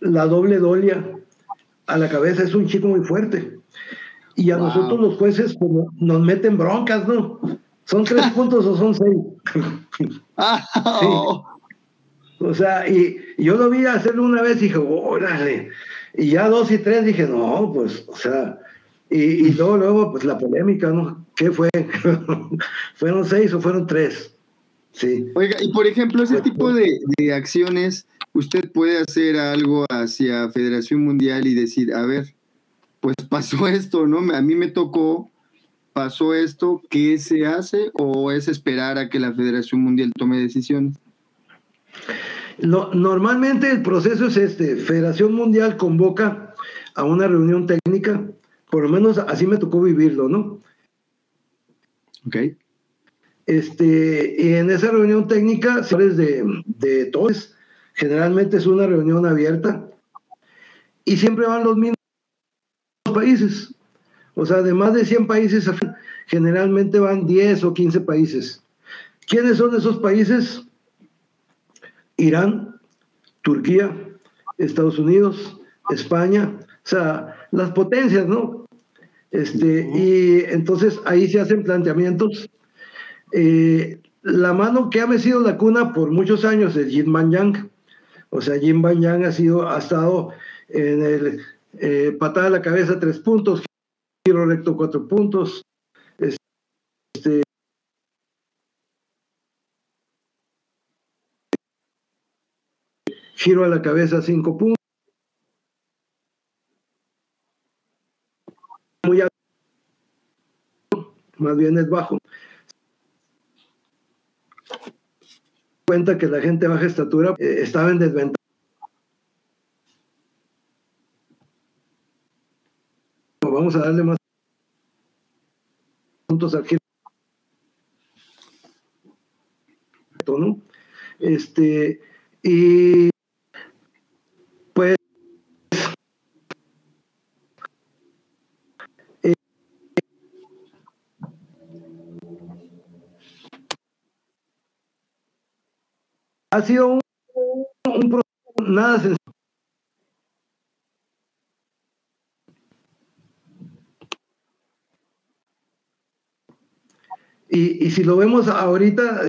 la doble dolia a la cabeza, es un chico muy fuerte. Y a nosotros los jueces como, nos meten broncas, ¿no? ¿Son tres puntos o son seis? Ah, o sea, y, yo lo vi hacerlo una vez y dije, órale. Y ya dos y tres dije, no, pues, o sea, y, luego, luego, pues la polémica, ¿no? ¿Qué fue? ¿Fueron seis o fueron tres? Sí. Oiga, y por ejemplo, ese tipo de, de acciones, usted puede hacer algo hacia Federación Mundial y decir, a ver, pues pasó esto, ¿no? A mí me tocó, pasó esto, ¿qué se hace o es esperar a que la Federación Mundial tome decisiones? normalmente el proceso es este, Federación Mundial convoca a una reunión técnica, por lo menos así me tocó vivirlo, ¿no? Ok. Este, y en esa reunión técnica, de, de todos, generalmente es una reunión abierta, y siempre van los mismos países. O sea, de más de 100 países, generalmente van 10 o 15 países. ¿Quiénes son esos países? Irán, Turquía, Estados Unidos, España, o sea, las potencias, ¿no? Este, y entonces ahí se hacen planteamientos. Eh, la mano que ha mecido la cuna por muchos años es Jin Man Yang. O sea, Jin Man Yang ha, sido, ha estado en el eh, patada a la cabeza tres puntos, giro recto cuatro puntos, este, giro a la cabeza cinco puntos. Muy alto, más bien es bajo. Cuenta que la gente de baja estatura eh, estaba en desventaja. Vamos a darle más puntos al. ¿no? Este, y ha sido un, un nada sencillo. Y, y si lo vemos ahorita,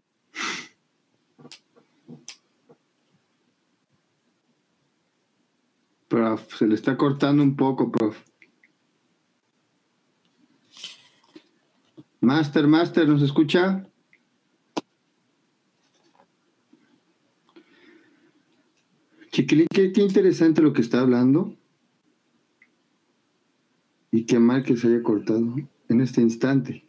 Prof, se le está cortando un poco, prof. Master, Master, ¿nos escucha? Qué, qué interesante lo que está hablando. Y qué mal que se haya cortado en este instante.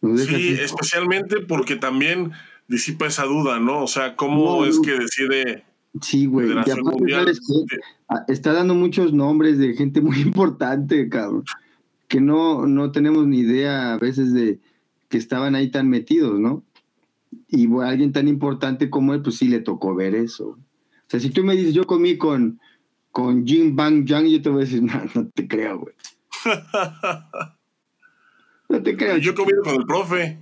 Nos deja Sí, especialmente porque también disipa esa duda, ¿no? O sea, ¿cómo No, es que decide Sí, güey. Y Federación aparte, Mundial? ¿sabes qué? Ah, Está dando muchos nombres de gente muy importante, cabrón. Que no, no tenemos ni idea a veces de que estaban ahí tan metidos, ¿no? Y bueno, alguien tan importante como él, pues sí le tocó ver eso. O sea, si tú me dices, yo comí con, con Jim Bang Yang, yo te voy a decir, no, no te creo, güey. No te creo. Yo comido con el profe.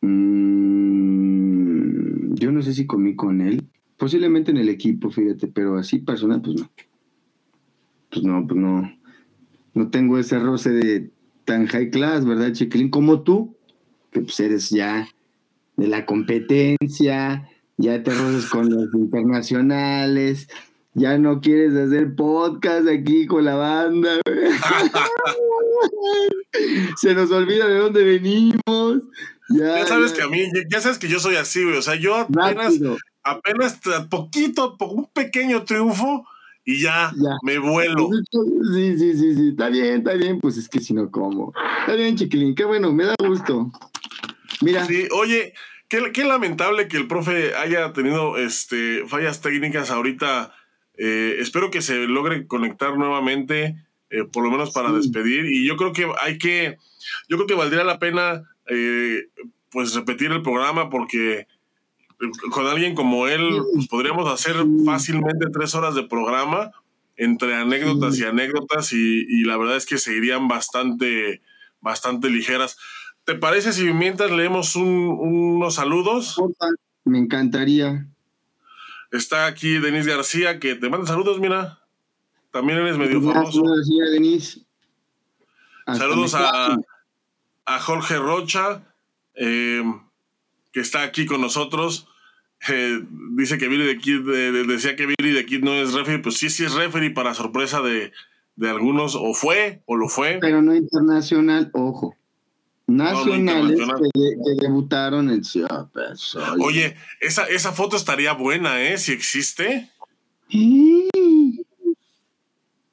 Mm, yo no sé si comí con él. Posiblemente en el equipo, fíjate, pero así personal, pues no. Pues no, pues no. No tengo ese roce de tan high class, ¿verdad, Chiquilín? Como tú, que pues eres ya de la competencia, ya te roces con los internacionales, ya no quieres hacer podcast aquí con la banda. Se nos olvida de dónde venimos. Ya, Ya sabes ya. que a mí, ya sabes que yo soy así, güey. O sea, yo apenas, Rápido. apenas poquito, po- un pequeño triunfo y ya, Ya. me vuelo. Sí, sí, sí, sí. Está bien, está bien. Pues es que si no, ¿cómo? Está bien, chiquilín. Qué bueno, me da gusto. Mira, Sí, oye, qué, qué lamentable que el profe haya tenido este, fallas técnicas ahorita. Eh, espero que se logre conectar nuevamente, eh, por lo menos para Sí. despedir. Y yo creo que hay que, yo creo que valdría la pena, eh, pues repetir el programa porque con alguien como él, pues podríamos hacer fácilmente tres horas de programa entre anécdotas y anécdotas y, y la verdad es que se irían bastante, bastante ligeras. ¿Te parece si mientras leemos un- unos saludos? me encantaría. Está aquí Denis García, que te manda saludos, mira. También eres medio famoso. Denise. Hasta Saludos a, a Jorge Rocha, eh, que está aquí con nosotros. Eh, dice que Billy the Kid, eh, de- decía que Billy the Kid no es referee, pues sí, sí es referee para sorpresa de, de algunos, o fue, o lo fue. Pero no internacional, ojo. Nacionales que, de- que debutaron en Ciudad. Oye, esa, esa foto estaría buena, ¿eh? Si existe.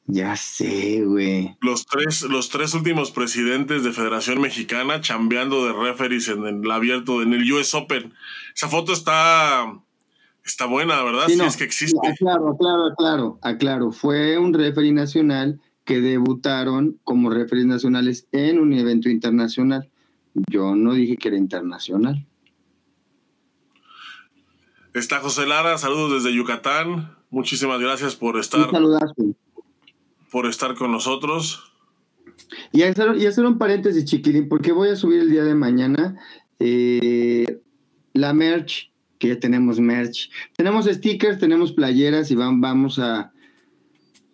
Ya sé, güey. Los tres, los tres últimos presidentes de Federación Mexicana chambeando de referees en el abierto, en el US Open. Esa foto está, está buena, ¿verdad? Sí, Si es que existe. Aclaro, aclaro, aclaro, aclaro. Fue un referee nacional que debutaron como referees nacionales en un evento internacional. Yo no dije que era internacional. Está José Lara, saludos desde Yucatán. Muchísimas gracias por estar, por estar con nosotros. Y hacer, y hacer un paréntesis, chiquilín, porque voy a subir el día de mañana eh, la merch, que ya tenemos merch. Tenemos stickers, tenemos playeras y van, vamos a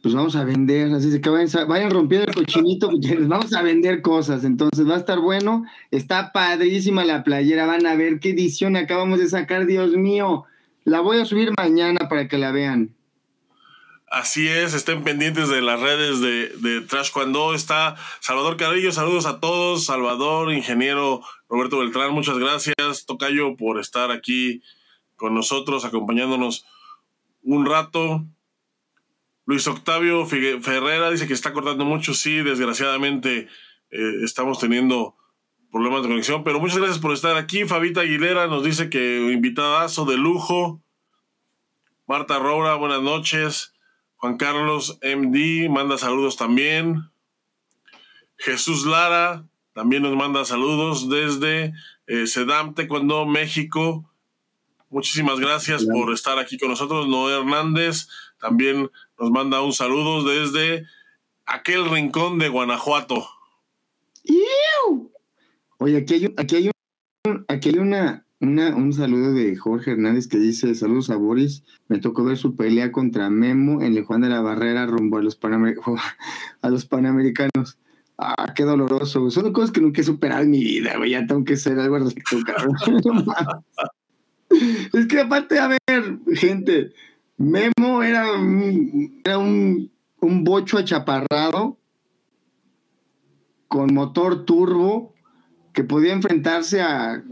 pues vamos a vender, así que vayan, vayan rompiendo el cochinito, vamos a vender cosas, entonces va a estar bueno, está padrísima la playera, van a ver qué edición acabamos de sacar, Dios mío, la voy a subir mañana para que la vean. Así es, estén pendientes de las redes de, de Trash Cuando está Salvador Carrillo, saludos a todos, Salvador, ingeniero Roberto Beltrán, muchas gracias, Tocayo, por estar aquí con nosotros, acompañándonos un rato. Luis Octavio Ferrera dice que está cortando mucho. Sí, desgraciadamente eh, estamos teniendo problemas de conexión, pero muchas gracias por estar aquí. Fabita Aguilera nos dice que invitadazo de lujo. Marta Roura, buenas noches. Juan Carlos MD manda saludos también. Jesús Lara también nos manda saludos desde eh, Sedam Taekwondo, México. Muchísimas gracias por estar aquí con nosotros. Noé Hernández también nos manda un saludo desde aquel rincón de Guanajuato. Oye, aquí hay, aquí hay, aquí hay una, un saludo de Jorge Hernández que dice, saludos a Boris, me tocó ver su pelea contra Memo en el Juan de la Barrera rumbo a los, a los Panamericanos. Ah, qué doloroso. Son cosas que nunca he superado en mi vida, güey. Ya tengo que ser algo al respecto, cabrón. es que aparte, a ver, gente, Memo era un, era un, un bocho achaparrado con motor turbo que podía enfrentarse a,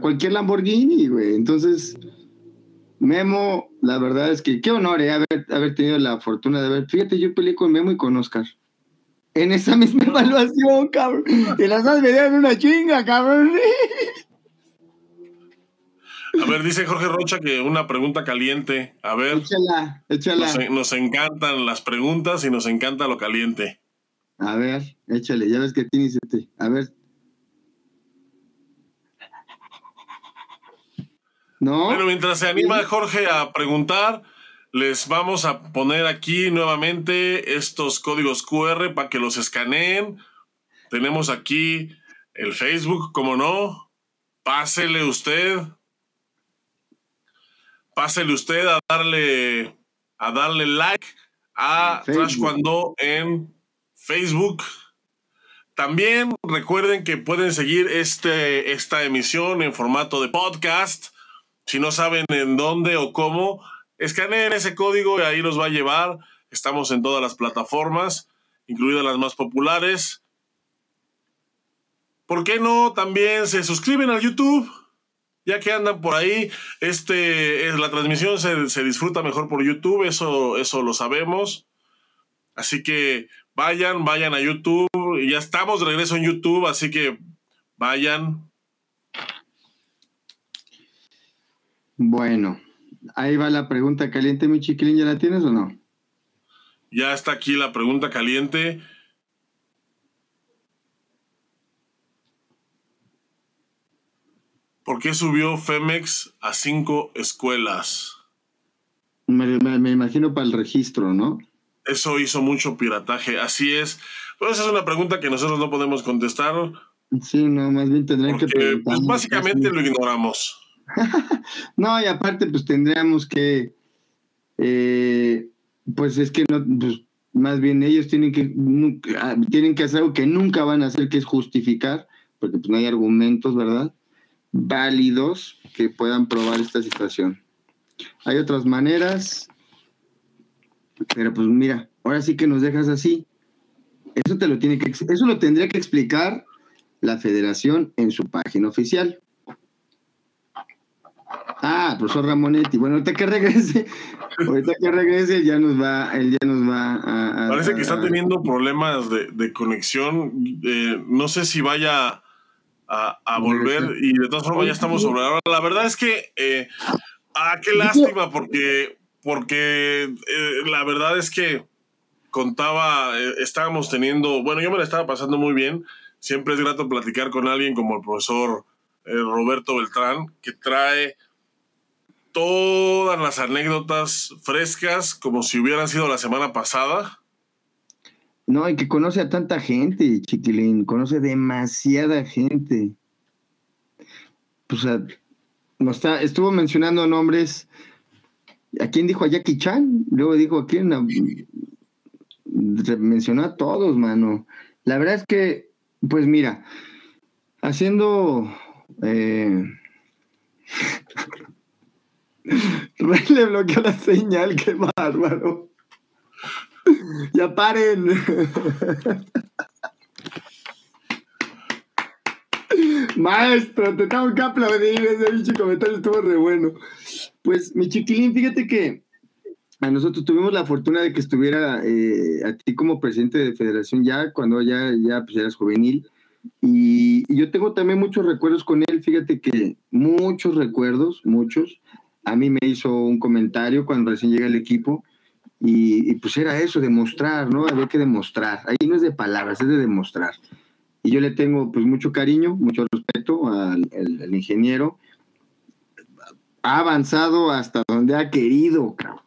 cualquier Lamborghini, güey. Entonces, Memo, la verdad es que qué honor eh, haber, haber tenido la fortuna de ver. Fíjate, yo peleé con Memo y con Oscar. En esa misma evaluación, cabrón. Y las dos me dieron una chinga, cabrón. A ver, dice Jorge Rocha que una pregunta caliente. A ver. Échala, échala. Nos, nos, encantan las preguntas y nos encanta lo caliente. A ver, échale, ya ves que tienes este. A ver, Bueno, mientras se anima Jorge a preguntar, les vamos a poner aquí nuevamente estos códigos QR para que los escaneen. Tenemos aquí el Facebook, como no. Pásele usted. Pásele usted a darle a darle like a Trash Cuando en Facebook. También recuerden que pueden seguir este, esta emisión en formato de podcast si no saben en dónde o cómo, escaneen ese código y ahí los va a llevar. Estamos en todas las plataformas, incluidas las más populares. ¿Por qué no también se suscriben al YouTube? Ya que andan por ahí, este, la transmisión se, se disfruta mejor por YouTube, eso, eso lo sabemos. Así que vayan, vayan a YouTube. Ya estamos de regreso en YouTube, así que vayan, Bueno, ahí va la pregunta caliente, mi chiquilín, ¿ya la tienes o no? Ya está aquí la pregunta caliente. ¿Por qué subió Femex a cinco escuelas? Me, imagino para el registro, ¿no? Eso hizo mucho pirataje, así es. Pues esa es una pregunta que nosotros no podemos contestar. Sí, no, más bien tendrían que preguntar. Pues básicamente lo ignoramos. no, y aparte, pues tendríamos que, eh, pues es que no, pues más bien ellos tienen que, ah, tienen que hacer algo que nunca van a hacer, que es justificar, porque pues no hay argumentos, ¿verdad? Válidos que puedan probar esta situación. Hay otras maneras, pero pues mira, ahora sí que nos dejas así. Eso te lo tiene que, eso lo tendría que explicar la federación en su página oficial. Ah, profesor Ramonetti. Bueno, ahorita que regrese, ahorita que regrese ya nos va, él ya nos va a... Parece que está teniendo problemas de, conexión. Eh, no sé si vaya a, volver y de todas formas ya estamos sobre ahora. La verdad es que, eh, ah, qué lástima porque, porque eh, la verdad es que contaba, estábamos teniendo, bueno, yo me la estaba pasando muy bien. Siempre es grato platicar con alguien como el profesor Roberto Beltrán, que trae todas las anécdotas frescas como si hubieran sido la semana pasada. No, y que conoce a tanta gente, Chiquilín, conoce demasiada gente. Pues estuvo mencionando nombres. ¿A quién dijo a Jackie Chan? Luego dijo a quién. mencionó a todos, mano. La verdad es que, pues mira, haciendo eh, Rey le bloqueó la señal, qué bárbaro. Ya paren. Maestro, te tengo que aplaudir. Ese bicho comentario estuvo re bueno. Pues, mi chiquilín, fíjate que a nosotros tuvimos la fortuna de que estuviera eh, a ti como presidente de federación ya, cuando ya, ya pues, eras juvenil. Y, y, yo tengo también muchos recuerdos con él. Fíjate que muchos recuerdos, muchos. A mí me hizo un comentario cuando recién llega el equipo. Y, pues era eso, demostrar, ¿no? Había que demostrar. Ahí no es de palabras, es de demostrar. Y yo le tengo pues mucho cariño, mucho respeto al, ingeniero. Ha avanzado hasta donde ha querido, cabrón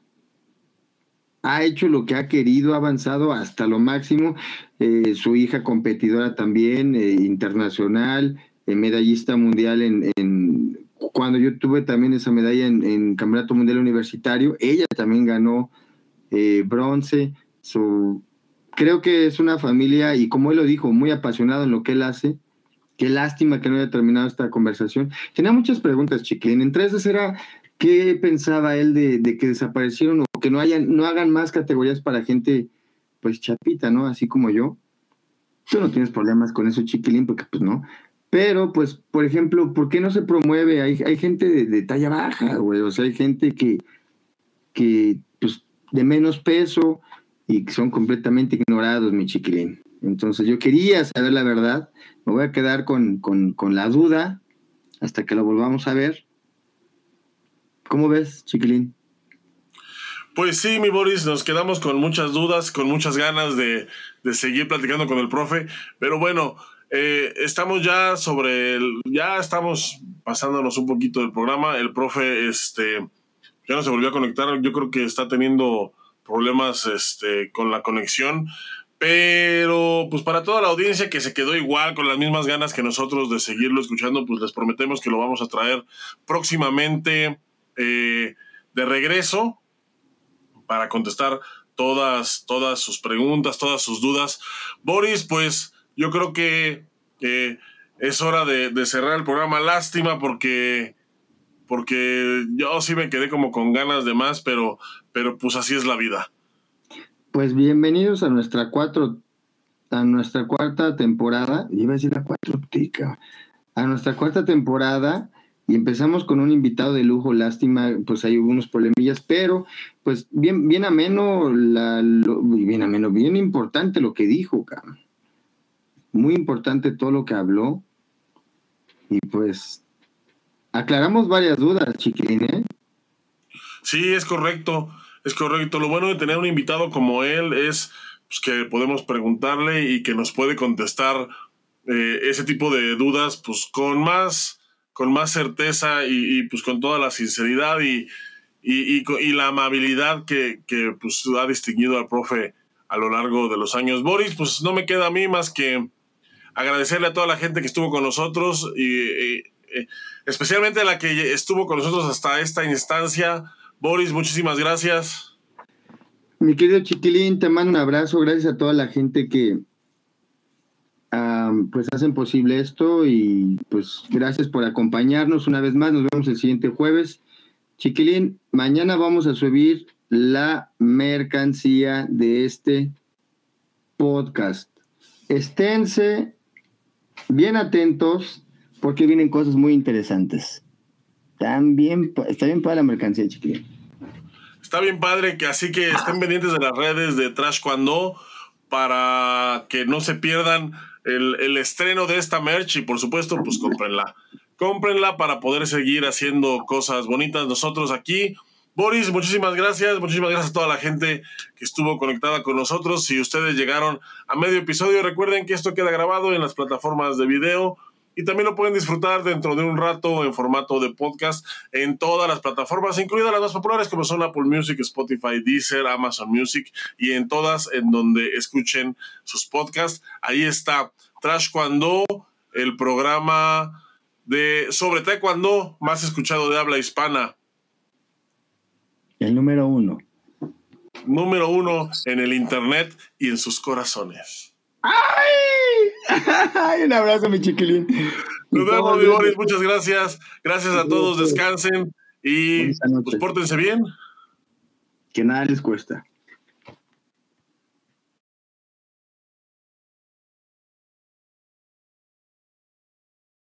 ha hecho lo que ha querido, ha avanzado hasta lo máximo. Eh, su hija competidora también, eh, internacional, eh, medallista mundial en, en, cuando yo tuve también esa medalla en Campeonato Mundial Universitario, ella también ganó eh, bronce. Su, creo que es una familia, y como él lo dijo, muy apasionado en lo que él hace. Qué lástima que no haya terminado esta conversación. Tenía muchas preguntas, Chiquilín. Entre esas era ¿Qué pensaba él de, que desaparecieron o que no hayan, no hagan más categorías para gente pues chapita, ¿no? Así como yo. Tú no tienes problemas con eso, chiquilín, porque pues no. Pero, pues, por ejemplo, ¿por qué no se promueve? Hay, hay gente de, de, talla baja, güey. O sea, hay gente que, que, pues, de menos peso y son completamente ignorados, mi chiquilín. Entonces, yo quería saber la verdad. Me voy a quedar con, con, con la duda hasta que lo volvamos a ver ¿Cómo ves, chiquilín? Pues sí, mi Boris, nos quedamos con muchas dudas, con muchas ganas de, de seguir platicando con el profe, pero bueno, eh, estamos ya sobre el, ya estamos pasándonos un poquito del programa, el profe, este, ya no se volvió a conectar, yo creo que está teniendo problemas, este, con la conexión, pero pues para toda la audiencia que se quedó igual con las mismas ganas que nosotros de seguirlo escuchando, pues les prometemos que lo vamos a traer próximamente eh, de regreso para contestar todas, todas sus preguntas, todas sus dudas. Boris, pues yo creo que eh, es hora de, de, cerrar el programa. Lástima porque, porque yo sí me quedé como con ganas de más, pero, pero pues así es la vida. Pues bienvenidos a nuestra cuatro, a nuestra cuarta temporada. Iba a decir la cuatro, tica. A nuestra cuarta temporada y empezamos con un invitado de lujo, lástima, pues hay unos problemillas, pero pues bien, bien ameno, la, lo, bien ameno, bien importante lo que dijo, cabrón. Muy importante todo lo que habló. Y pues aclaramos varias dudas, chiquilín, ¿eh? Sí, es correcto, es correcto. Lo bueno de tener un invitado como él es pues, que podemos preguntarle y que nos puede contestar eh, ese tipo de dudas, pues con más con más certeza y, pues con toda la sinceridad y, y, la amabilidad que, que, pues ha distinguido al profe a lo largo de los años. Boris, pues no me queda a mí más que agradecerle a toda la gente que estuvo con nosotros y, especialmente a la que estuvo con nosotros hasta esta instancia. Boris, muchísimas gracias. Mi querido Chiquilín, te mando un abrazo. Gracias a toda la gente que, Um, pues hacen posible esto y pues gracias por acompañarnos una vez más. Nos vemos el siguiente jueves. Chiquilín, mañana vamos a subir la mercancía de este podcast. Esténse bien atentos porque vienen cosas muy interesantes. También, está bien para la mercancía, chiquilín. Está bien padre, que así que estén pendientes de las redes de Trash Cuando para que no se pierdan el, el, estreno de esta merch y por supuesto, pues cómprenla. Cómprenla para poder seguir haciendo cosas bonitas nosotros aquí. Boris, muchísimas gracias. Muchísimas gracias a toda la gente que estuvo conectada con nosotros. Si ustedes llegaron a medio episodio, recuerden que esto queda grabado en las plataformas de video y también lo pueden disfrutar dentro de un rato en formato de podcast en todas las plataformas, incluidas las más populares como son Apple Music, Spotify, Deezer, Amazon Music y en todas en donde escuchen sus podcasts. Ahí está Trash Cuando, el programa de sobre taekwondo más escuchado de habla hispana. El número uno. Número uno en el internet y en sus corazones. ¡Ay! Un abrazo, mi chiquilín. Nos vemos, mi Boris. Muchas gracias. Gracias a todos. Descansen y pues, pórtense bien. Que nada les cuesta.